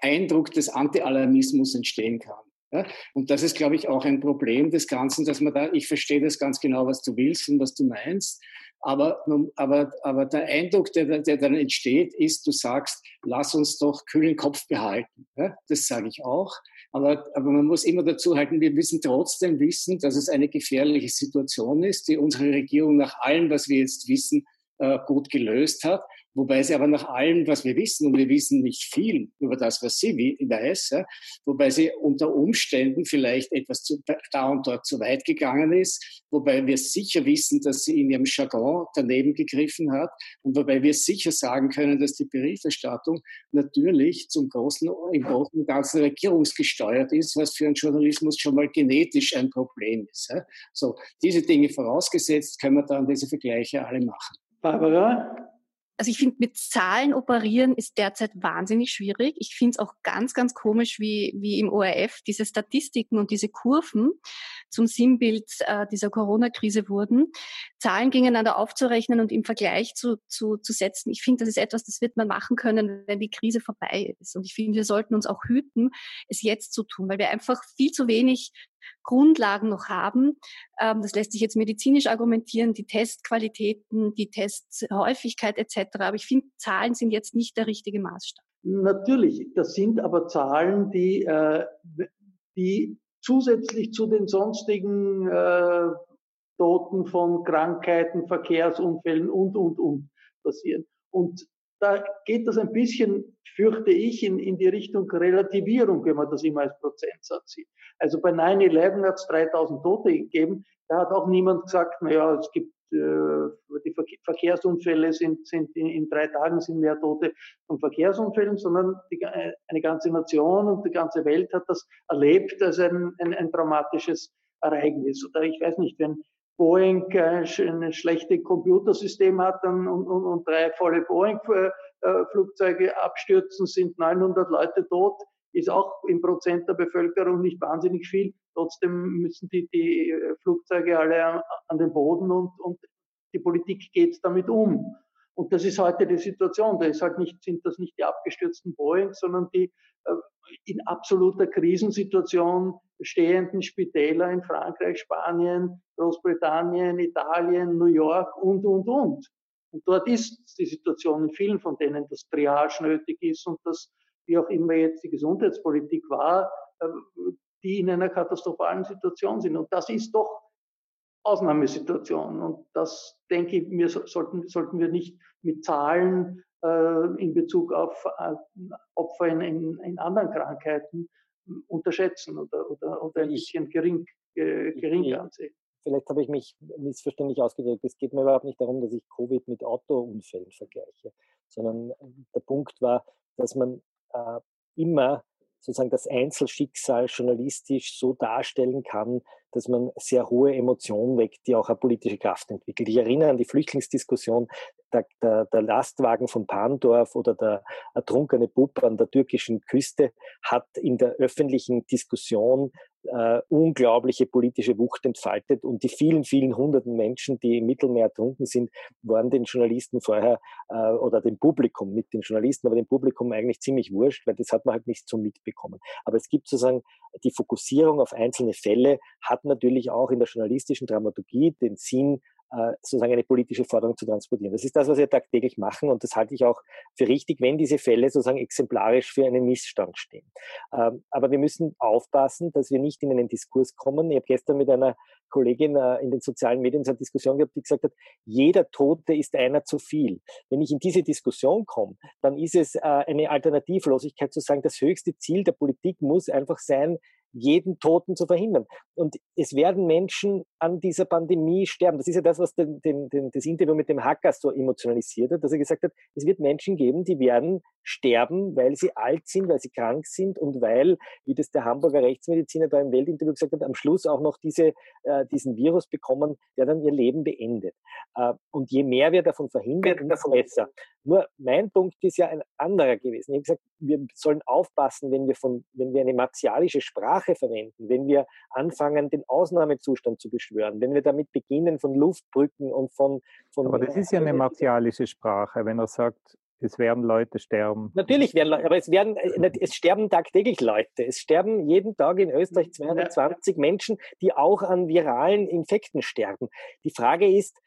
Eindruck des Anti-Alarmismus entstehen kann. Ja? Und das ist, glaube ich, auch ein Problem des Ganzen, dass man da, ich verstehe das ganz genau, was du willst und was du meinst, aber, aber, aber der Eindruck, der, der dann entsteht, ist, du sagst, lass uns doch kühlen Kopf behalten. Ja? Das sage ich auch. Aber, aber man muss immer dazu halten, wir müssen trotzdem wissen, dass es eine gefährliche Situation ist, die unsere Regierung nach allem, was wir jetzt wissen, äh, gut gelöst hat. Wobei sie aber nach allem, was wir wissen, und wir wissen nicht viel über das, was sie weiß, ja, wobei sie unter Umständen vielleicht etwas zu, da und dort zu weit gegangen ist, wobei wir sicher wissen, dass sie in ihrem Jargon daneben gegriffen hat und wobei wir sicher sagen können, dass die Berichterstattung natürlich zum großen, im Großen und Ganzen regierungsgesteuert ist, was für einen Journalismus schon mal genetisch ein Problem ist. Ja. So, diese Dinge vorausgesetzt, können wir dann diese Vergleiche alle machen. Barbara? Also ich finde, mit Zahlen operieren ist derzeit wahnsinnig schwierig. Ich finde es auch ganz, ganz komisch, wie, wie im ORF diese Statistiken und diese Kurven zum Sinnbild äh, dieser Corona-Krise wurden, Zahlen gegeneinander aufzurechnen und im Vergleich zu, zu, zu setzen. Ich finde, das ist etwas, das wird man machen können, wenn die Krise vorbei ist. Und ich finde, wir sollten uns auch hüten, es jetzt zu tun, weil wir einfach viel zu wenig Grundlagen noch haben. Ähm, das lässt sich jetzt medizinisch argumentieren, die Testqualitäten, die Testhäufigkeit etc. Aber ich finde, Zahlen sind jetzt nicht der richtige Maßstab. Natürlich, das sind aber Zahlen, die, äh, die zusätzlich zu den sonstigen äh, Toten von Krankheiten, Verkehrsunfällen und, und, und passieren. Und da geht das ein bisschen, fürchte ich, in, in die Richtung Relativierung, wenn man das immer als Prozentsatz sieht. Also bei 9-11 hat es 3000 Tote gegeben. Da hat auch niemand gesagt, naja, es gibt äh, die Verkehrsunfälle sind, sind in, in, drei Tagen sind mehr Tote von Verkehrsunfällen, sondern die, eine ganze Nation und die ganze Welt hat das erlebt als ein, ein, ein dramatisches Ereignis. Oder ich weiß nicht, wenn Boeing äh, ein schlechtes Computersystem hat und, und, und drei volle Boeing-Flugzeuge äh, abstürzen, sind 900 Leute tot, ist auch im Prozent der Bevölkerung nicht wahnsinnig viel. Trotzdem müssen die, die Flugzeuge alle an den Boden und, und die Politik geht damit um. Und das ist heute die Situation. Da ist halt nicht, sind das nicht die abgestürzten Boeing, sondern die äh, in absoluter Krisensituation stehenden Spitäler in Frankreich, Spanien, Großbritannien, Italien, New York und, und, und. Und dort ist die Situation in vielen von denen, dass Triage nötig ist und dass, wie auch immer jetzt die Gesundheitspolitik war, äh, die in einer katastrophalen Situation sind. Und das ist doch Ausnahmesituation. Und das, denke ich, wir sollten, sollten wir nicht mit Zahlen äh, in Bezug auf äh, Opfer in, in, in, anderen Krankheiten unterschätzen oder, oder, oder ein bisschen gering, äh, gering ansehen. Vielleicht habe ich mich missverständlich ausgedrückt. Es geht mir überhaupt nicht darum, dass ich Covid mit Autounfällen vergleiche, sondern der Punkt war, dass man äh, immer sozusagen das Einzelschicksal journalistisch so darstellen kann, dass man sehr hohe Emotionen weckt, die auch eine politische Kraft entwickelt. Ich erinnere an die Flüchtlingsdiskussion, der, der, der Lastwagen von Pandorf oder der ertrunkene Bub an der türkischen Küste hat in der öffentlichen Diskussion äh, unglaubliche politische Wucht entfaltet und die vielen, vielen hunderten Menschen, die im Mittelmeer ertrunken sind, waren den Journalisten vorher äh, oder dem Publikum, mit den Journalisten, aber dem Publikum eigentlich ziemlich wurscht, weil das hat man halt nicht so mitbekommen. Aber es gibt sozusagen die Fokussierung auf einzelne Fälle, hat natürlich auch in der journalistischen Dramaturgie den Sinn, sozusagen eine politische Forderung zu transportieren. Das ist das, was wir tagtäglich machen und das halte ich auch für richtig, wenn diese Fälle sozusagen exemplarisch für einen Missstand stehen. Ähm, aber wir müssen aufpassen, dass wir nicht in einen Diskurs kommen. Ich habe gestern mit einer Kollegin äh, in den sozialen Medien so eine Diskussion gehabt, die gesagt hat, jeder Tote ist einer zu viel. Wenn ich in diese Diskussion komme, dann ist es äh, eine Alternativlosigkeit zu sagen, das höchste Ziel der Politik muss einfach sein, jeden Toten zu verhindern. Und es werden Menschen an dieser Pandemie sterben. Das ist ja das, was den, den, den, das Interview mit dem Hacker so emotionalisiert hat, dass er gesagt hat, es wird Menschen geben, die werden sterben, weil sie alt sind, weil sie krank sind und weil, wie das der Hamburger Rechtsmediziner da im Weltinterview gesagt hat, am Schluss auch noch diese, äh, diesen Virus bekommen, der dann ihr Leben beendet. Äh, und je mehr wir davon verhindern, umso besser. Nur mein Punkt ist ja ein anderer gewesen. Ich habe gesagt, wir sollen aufpassen, wenn wir, von, wenn wir eine martialische Sprache verwenden, wenn wir anfangen, den Ausnahmezustand zu beschwören, wenn wir damit beginnen von Luftbrücken und von... von Aber das ist ja eine martialische Sprache, wenn er sagt, es werden Leute sterben. Natürlich werden Leute, aber es werden, äh, es sterben tagtäglich Leute. Es sterben jeden Tag in Österreich 220 Menschen, die auch an viralen Infekten sterben. Die Frage ist,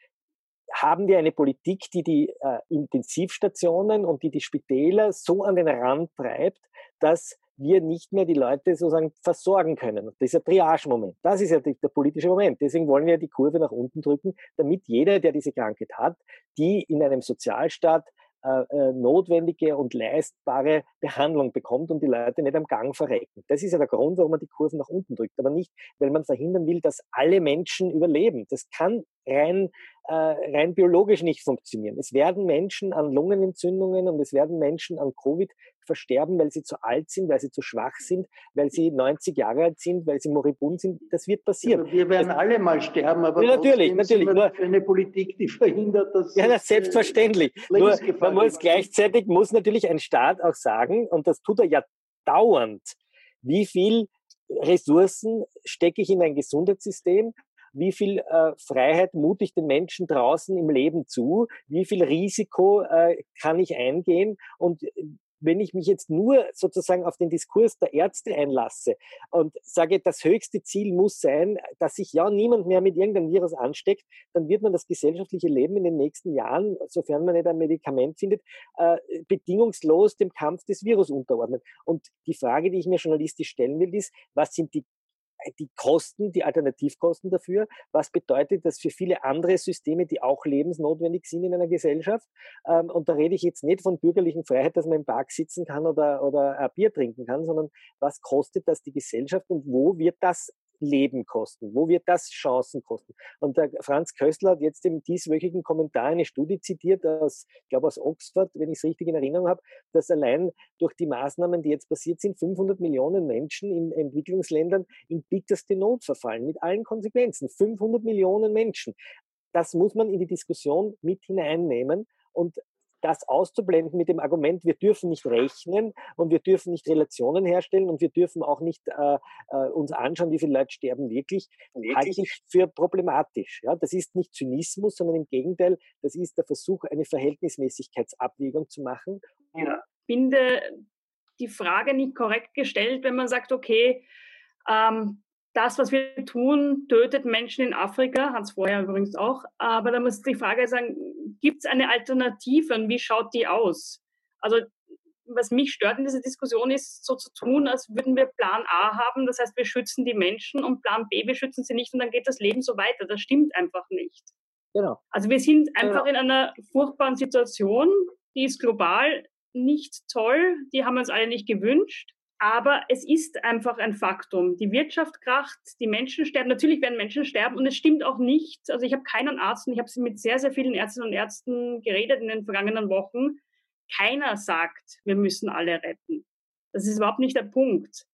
haben wir eine Politik, die die äh, Intensivstationen und die die Spitäler so an den Rand treibt, dass wir nicht mehr die Leute sozusagen versorgen können. Das ist der Triage-Moment. Das ist ja der, der politische Moment. Deswegen wollen wir die Kurve nach unten drücken, damit jeder, der diese Krankheit hat, die in einem Sozialstaat äh, äh, notwendige und leistbare Behandlung bekommt und die Leute nicht am Gang verrecken. Das ist ja der Grund, warum man die Kurven nach unten drückt, aber nicht, weil man verhindern will, dass alle Menschen überleben. Das kann rein, äh, rein biologisch nicht funktionieren. Es werden Menschen an Lungenentzündungen und es werden Menschen an Covid versterben, weil sie zu alt sind, weil sie zu schwach sind, weil sie 90 Jahre alt sind, weil sie moribund sind. Das wird passieren. Also wir werden das, alle mal sterben, aber ja, natürlich, natürlich. Nur, für eine Politik, die verhindert, dass ja, das selbstverständlich. Äh, Nur man muss gleichzeitig muss natürlich ein Staat auch sagen, und das tut er ja dauernd, wie viel Ressourcen stecke ich in ein Gesundheitssystem, wie viel äh, Freiheit mute ich den Menschen draußen im Leben zu, wie viel Risiko äh, kann ich eingehen und wenn ich mich jetzt nur sozusagen auf den Diskurs der Ärzte einlasse und sage, das höchste Ziel muss sein, dass sich ja niemand mehr mit irgendeinem Virus ansteckt, dann wird man das gesellschaftliche Leben in den nächsten Jahren, sofern man nicht ein Medikament findet, äh, bedingungslos dem Kampf des Virus unterordnen. Und die Frage, die ich mir journalistisch stellen will, ist, was sind die die Kosten, die Alternativkosten dafür. Was bedeutet das für viele andere Systeme, die auch lebensnotwendig sind in einer Gesellschaft? Ähm, und da rede ich jetzt nicht von bürgerlichen Freiheit, dass man im Park sitzen kann oder, oder Bier trinken kann, sondern was kostet das die Gesellschaft und wo wird das Leben kosten? Wo wird das Chancen kosten? Und der Franz Köstler hat jetzt im dieswöchigen Kommentar eine Studie zitiert aus, ich glaube aus Oxford, wenn ich es richtig in Erinnerung habe, dass allein durch die Maßnahmen, die jetzt passiert sind, 500 Millionen Menschen in Entwicklungsländern in bitterste Not verfallen, mit allen Konsequenzen. 500 Millionen Menschen. Das muss man in die Diskussion mit hineinnehmen. Und das auszublenden mit dem Argument, wir dürfen nicht rechnen und wir dürfen nicht Relationen herstellen und wir dürfen auch nicht äh, äh, uns anschauen, wie viele Leute sterben wirklich, wirklich? halte ich für problematisch. Ja? Das ist nicht Zynismus, sondern im Gegenteil, das ist der Versuch, eine Verhältnismäßigkeitsabwägung zu machen. Ja. Ich finde die Frage nicht korrekt gestellt, wenn man sagt, okay, ähm, das, was wir tun, tötet Menschen in Afrika, hat es vorher übrigens auch. Aber da muss die Frage sein, gibt es eine Alternative und wie schaut die aus? Also was mich stört in dieser Diskussion ist, so zu tun, als würden wir Plan A haben, das heißt, wir schützen die Menschen und Plan B, wir schützen sie nicht und dann geht das Leben so weiter. Das stimmt einfach nicht. Genau. Also wir sind einfach genau. in einer furchtbaren Situation, die ist global nicht toll, die haben wir uns alle nicht gewünscht. Aber es ist einfach ein Faktum. Die Wirtschaft kracht, die Menschen sterben. Natürlich werden Menschen sterben und es stimmt auch nicht. Also ich habe keinen Arzt und ich habe mit sehr, sehr vielen Ärztinnen und Ärzten geredet in den vergangenen Wochen. Keiner sagt, wir müssen alle retten. Das ist überhaupt nicht der Punkt.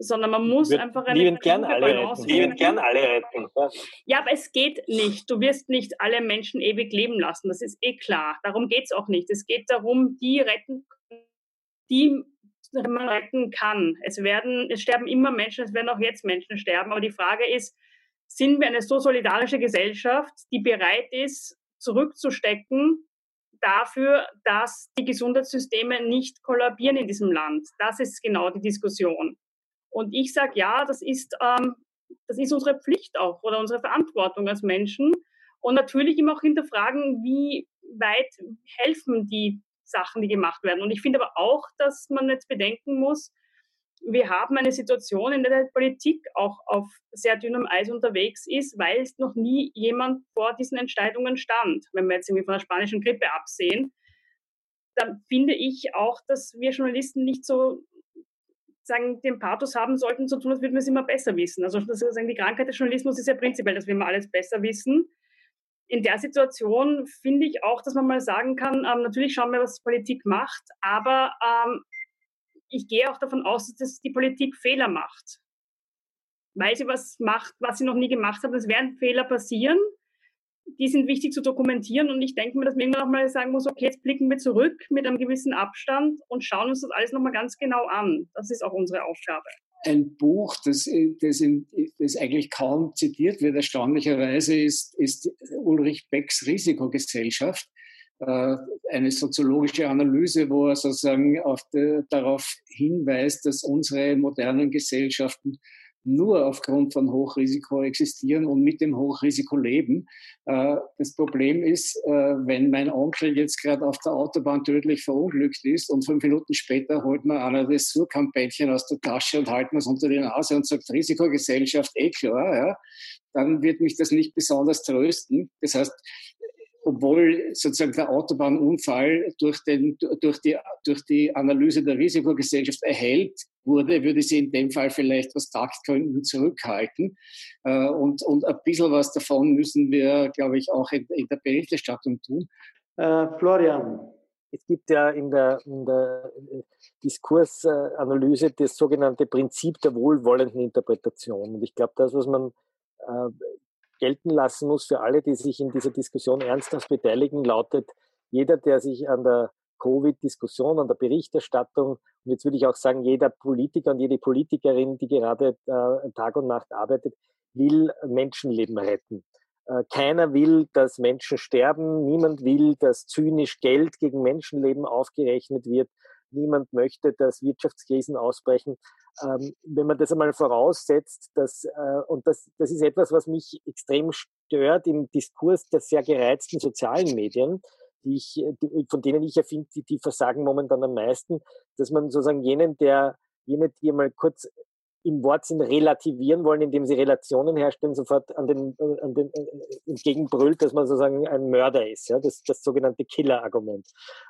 Sondern man muss wir, einfach eine gern alle retten. Wir gern alle retten. Ja, aber es geht nicht. Du wirst nicht alle Menschen ewig leben lassen. Das ist eh klar. Darum geht es auch nicht. Es geht darum, die retten, die man retten kann. Es werden, es sterben immer Menschen, es werden auch jetzt Menschen sterben. Aber die Frage ist, sind wir eine so solidarische Gesellschaft, die bereit ist, zurückzustecken dafür, dass die Gesundheitssysteme nicht kollabieren in diesem Land? Das ist genau die Diskussion. Und ich sage ja, das ist, ähm, das ist unsere Pflicht auch oder unsere Verantwortung als Menschen. Und natürlich immer auch hinterfragen, wie weit helfen die Sachen, die gemacht werden. Und ich finde aber auch, dass man jetzt bedenken muss, wir haben eine Situation, in der die Politik auch auf sehr dünnem Eis unterwegs ist, weil es noch nie jemand vor diesen Entscheidungen stand. Wenn wir jetzt irgendwie von der spanischen Grippe absehen, dann finde ich auch, dass wir Journalisten nicht so sagen, den Pathos haben sollten, so tun, als würden wir es immer besser wissen. Also sagen, die Krankheit des Journalismus ist ja prinzipiell, dass wir immer alles besser wissen. In der Situation finde ich auch, dass man mal sagen kann, ähm, natürlich schauen wir, was Politik macht, aber ähm, ich gehe auch davon aus, dass die Politik Fehler macht. Weil sie was macht, was sie noch nie gemacht hat. Es werden Fehler passieren. Die sind wichtig zu dokumentieren. Und ich denke mir, dass man irgendwann auch mal sagen muss, okay, jetzt blicken wir zurück mit einem gewissen Abstand und schauen uns das alles nochmal ganz genau an. Das ist auch unsere Aufgabe ein Buch, das, das, in, das, eigentlich kaum zitiert wird, erstaunlicherweise, ist, ist Ulrich Becks Risikogesellschaft, äh, eine soziologische Analyse, wo er sozusagen de, darauf hinweist, dass unsere modernen Gesellschaften nur aufgrund von Hochrisiko existieren und mit dem Hochrisiko leben. Äh, das Problem ist, äh, wenn mein Onkel jetzt gerade auf der Autobahn tödlich verunglückt ist und fünf Minuten später holt man einer das Surkampäckchen aus der Tasche und halten es unter die Nase und sagt Risikogesellschaft, eh klar, ja, dann wird mich das nicht besonders trösten. Das heißt, obwohl sozusagen der Autobahnunfall durch, den, durch, die, durch die Analyse der Risikogesellschaft erhellt wurde, würde sie in dem Fall vielleicht aus Taktgründen zurückhalten. Äh, und, und ein bisschen was davon müssen wir, glaube ich, auch in, in der Berichterstattung tun. Äh, Florian. Es gibt ja in der, in der äh, Diskursanalyse das sogenannte Prinzip der wohlwollenden Interpretation. Und ich glaube, das, was man äh, gelten lassen muss für alle, die sich in dieser Diskussion ernsthaft beteiligen, lautet, jeder, der sich an der Covid-Diskussion, an der Berichterstattung und jetzt würde ich auch sagen, jeder Politiker und jede Politikerin, die gerade äh, Tag und Nacht arbeitet, will Menschenleben retten. Äh, keiner will, dass Menschen sterben. Niemand will, dass zynisch Geld gegen Menschenleben aufgerechnet wird. Niemand möchte, dass Wirtschaftskrisen ausbrechen. Ähm, wenn man das einmal voraussetzt, dass, äh, und das, das ist etwas, was mich extrem stört im Diskurs der sehr gereizten sozialen Medien, die ich, die, von denen ich ja finde, die, die versagen momentan am meisten, dass man sozusagen jenen, der, jene, die mal kurz im Wortsinn relativieren wollen, indem sie Relationen herstellen, sofort an den, an den äh, entgegenbrüllt, dass man sozusagen ein Mörder ist, ja, das, das sogenannte Killer-Argument.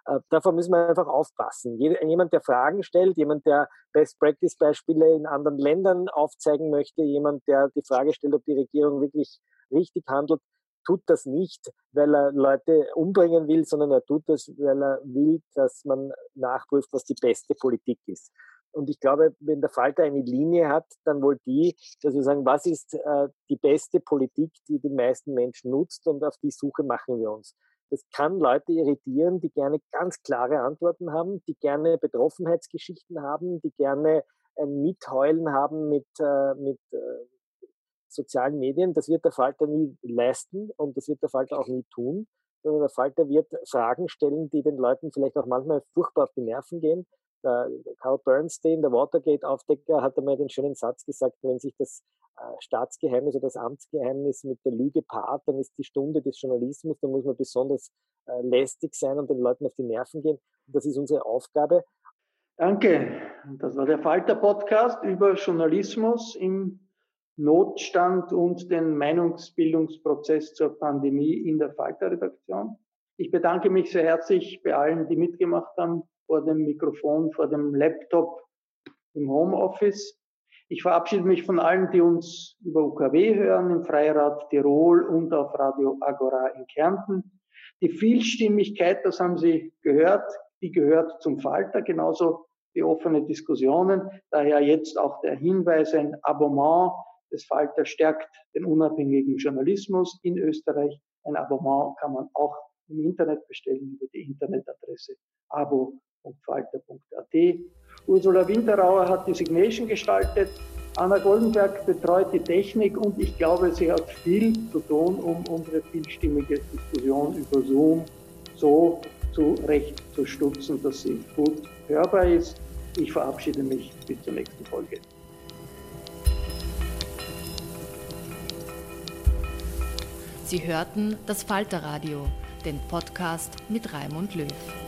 Äh, davor müssen wir einfach aufpassen. Jemand, der Fragen stellt, jemand, der Best-Practice-Beispiele in anderen Ländern aufzeigen möchte, jemand, der die Frage stellt, ob die Regierung wirklich richtig handelt, tut das nicht, weil er Leute umbringen will, sondern er tut das, weil er will, dass man nachprüft, was die beste Politik ist. Und ich glaube, wenn der Falter eine Linie hat, dann wohl die, dass wir sagen, was ist äh, die beste Politik, die den meisten Menschen nutzt und auf die Suche machen wir uns. Das kann Leute irritieren, die gerne ganz klare Antworten haben, die gerne Betroffenheitsgeschichten haben, die gerne ein Mitheulen haben mit, äh, mit äh, sozialen Medien. Das wird der Falter nie leisten und das wird der Falter auch nie tun, sondern der Falter wird Fragen stellen, die den Leuten vielleicht auch manchmal furchtbar auf die Nerven gehen der Carl Bernstein, der Watergate-Aufdecker, hat einmal den schönen Satz gesagt, wenn sich das äh, Staatsgeheimnis oder das Amtsgeheimnis mit der Lüge paart, dann ist die Stunde des Journalismus, da muss man besonders äh, lästig sein und den Leuten auf die Nerven gehen. Und das ist unsere Aufgabe. Danke. Das war der Falter-Podcast über Journalismus im Notstand und den Meinungsbildungsprozess zur Pandemie in der Falter-Redaktion. Ich bedanke mich sehr herzlich bei allen, die mitgemacht haben vor dem Mikrofon, vor dem Laptop im Homeoffice. Ich verabschiede mich von allen, die uns über UKW hören, im Freirad Tirol und auf Radio Agora in Kärnten. Die Vielstimmigkeit, das haben Sie gehört, die gehört zum Falter, genauso wie offene Diskussionen. Daher jetzt auch der Hinweis, ein Abonnement des Falter stärkt den unabhängigen Journalismus in Österreich. Ein Abonnement kann man auch im Internet bestellen über die Internetadresse abo www.falter.at. Ursula Winterauer hat die Signation gestaltet. Anna Goldenberg betreut die Technik und ich glaube, sie hat viel zu tun, um unsere vielstimmige Diskussion über Zoom so zurecht zu stutzen, dass sie gut hörbar ist. Ich verabschiede mich bis zur nächsten Folge. Sie hörten das Falterradio, den Podcast mit Raimund Löw.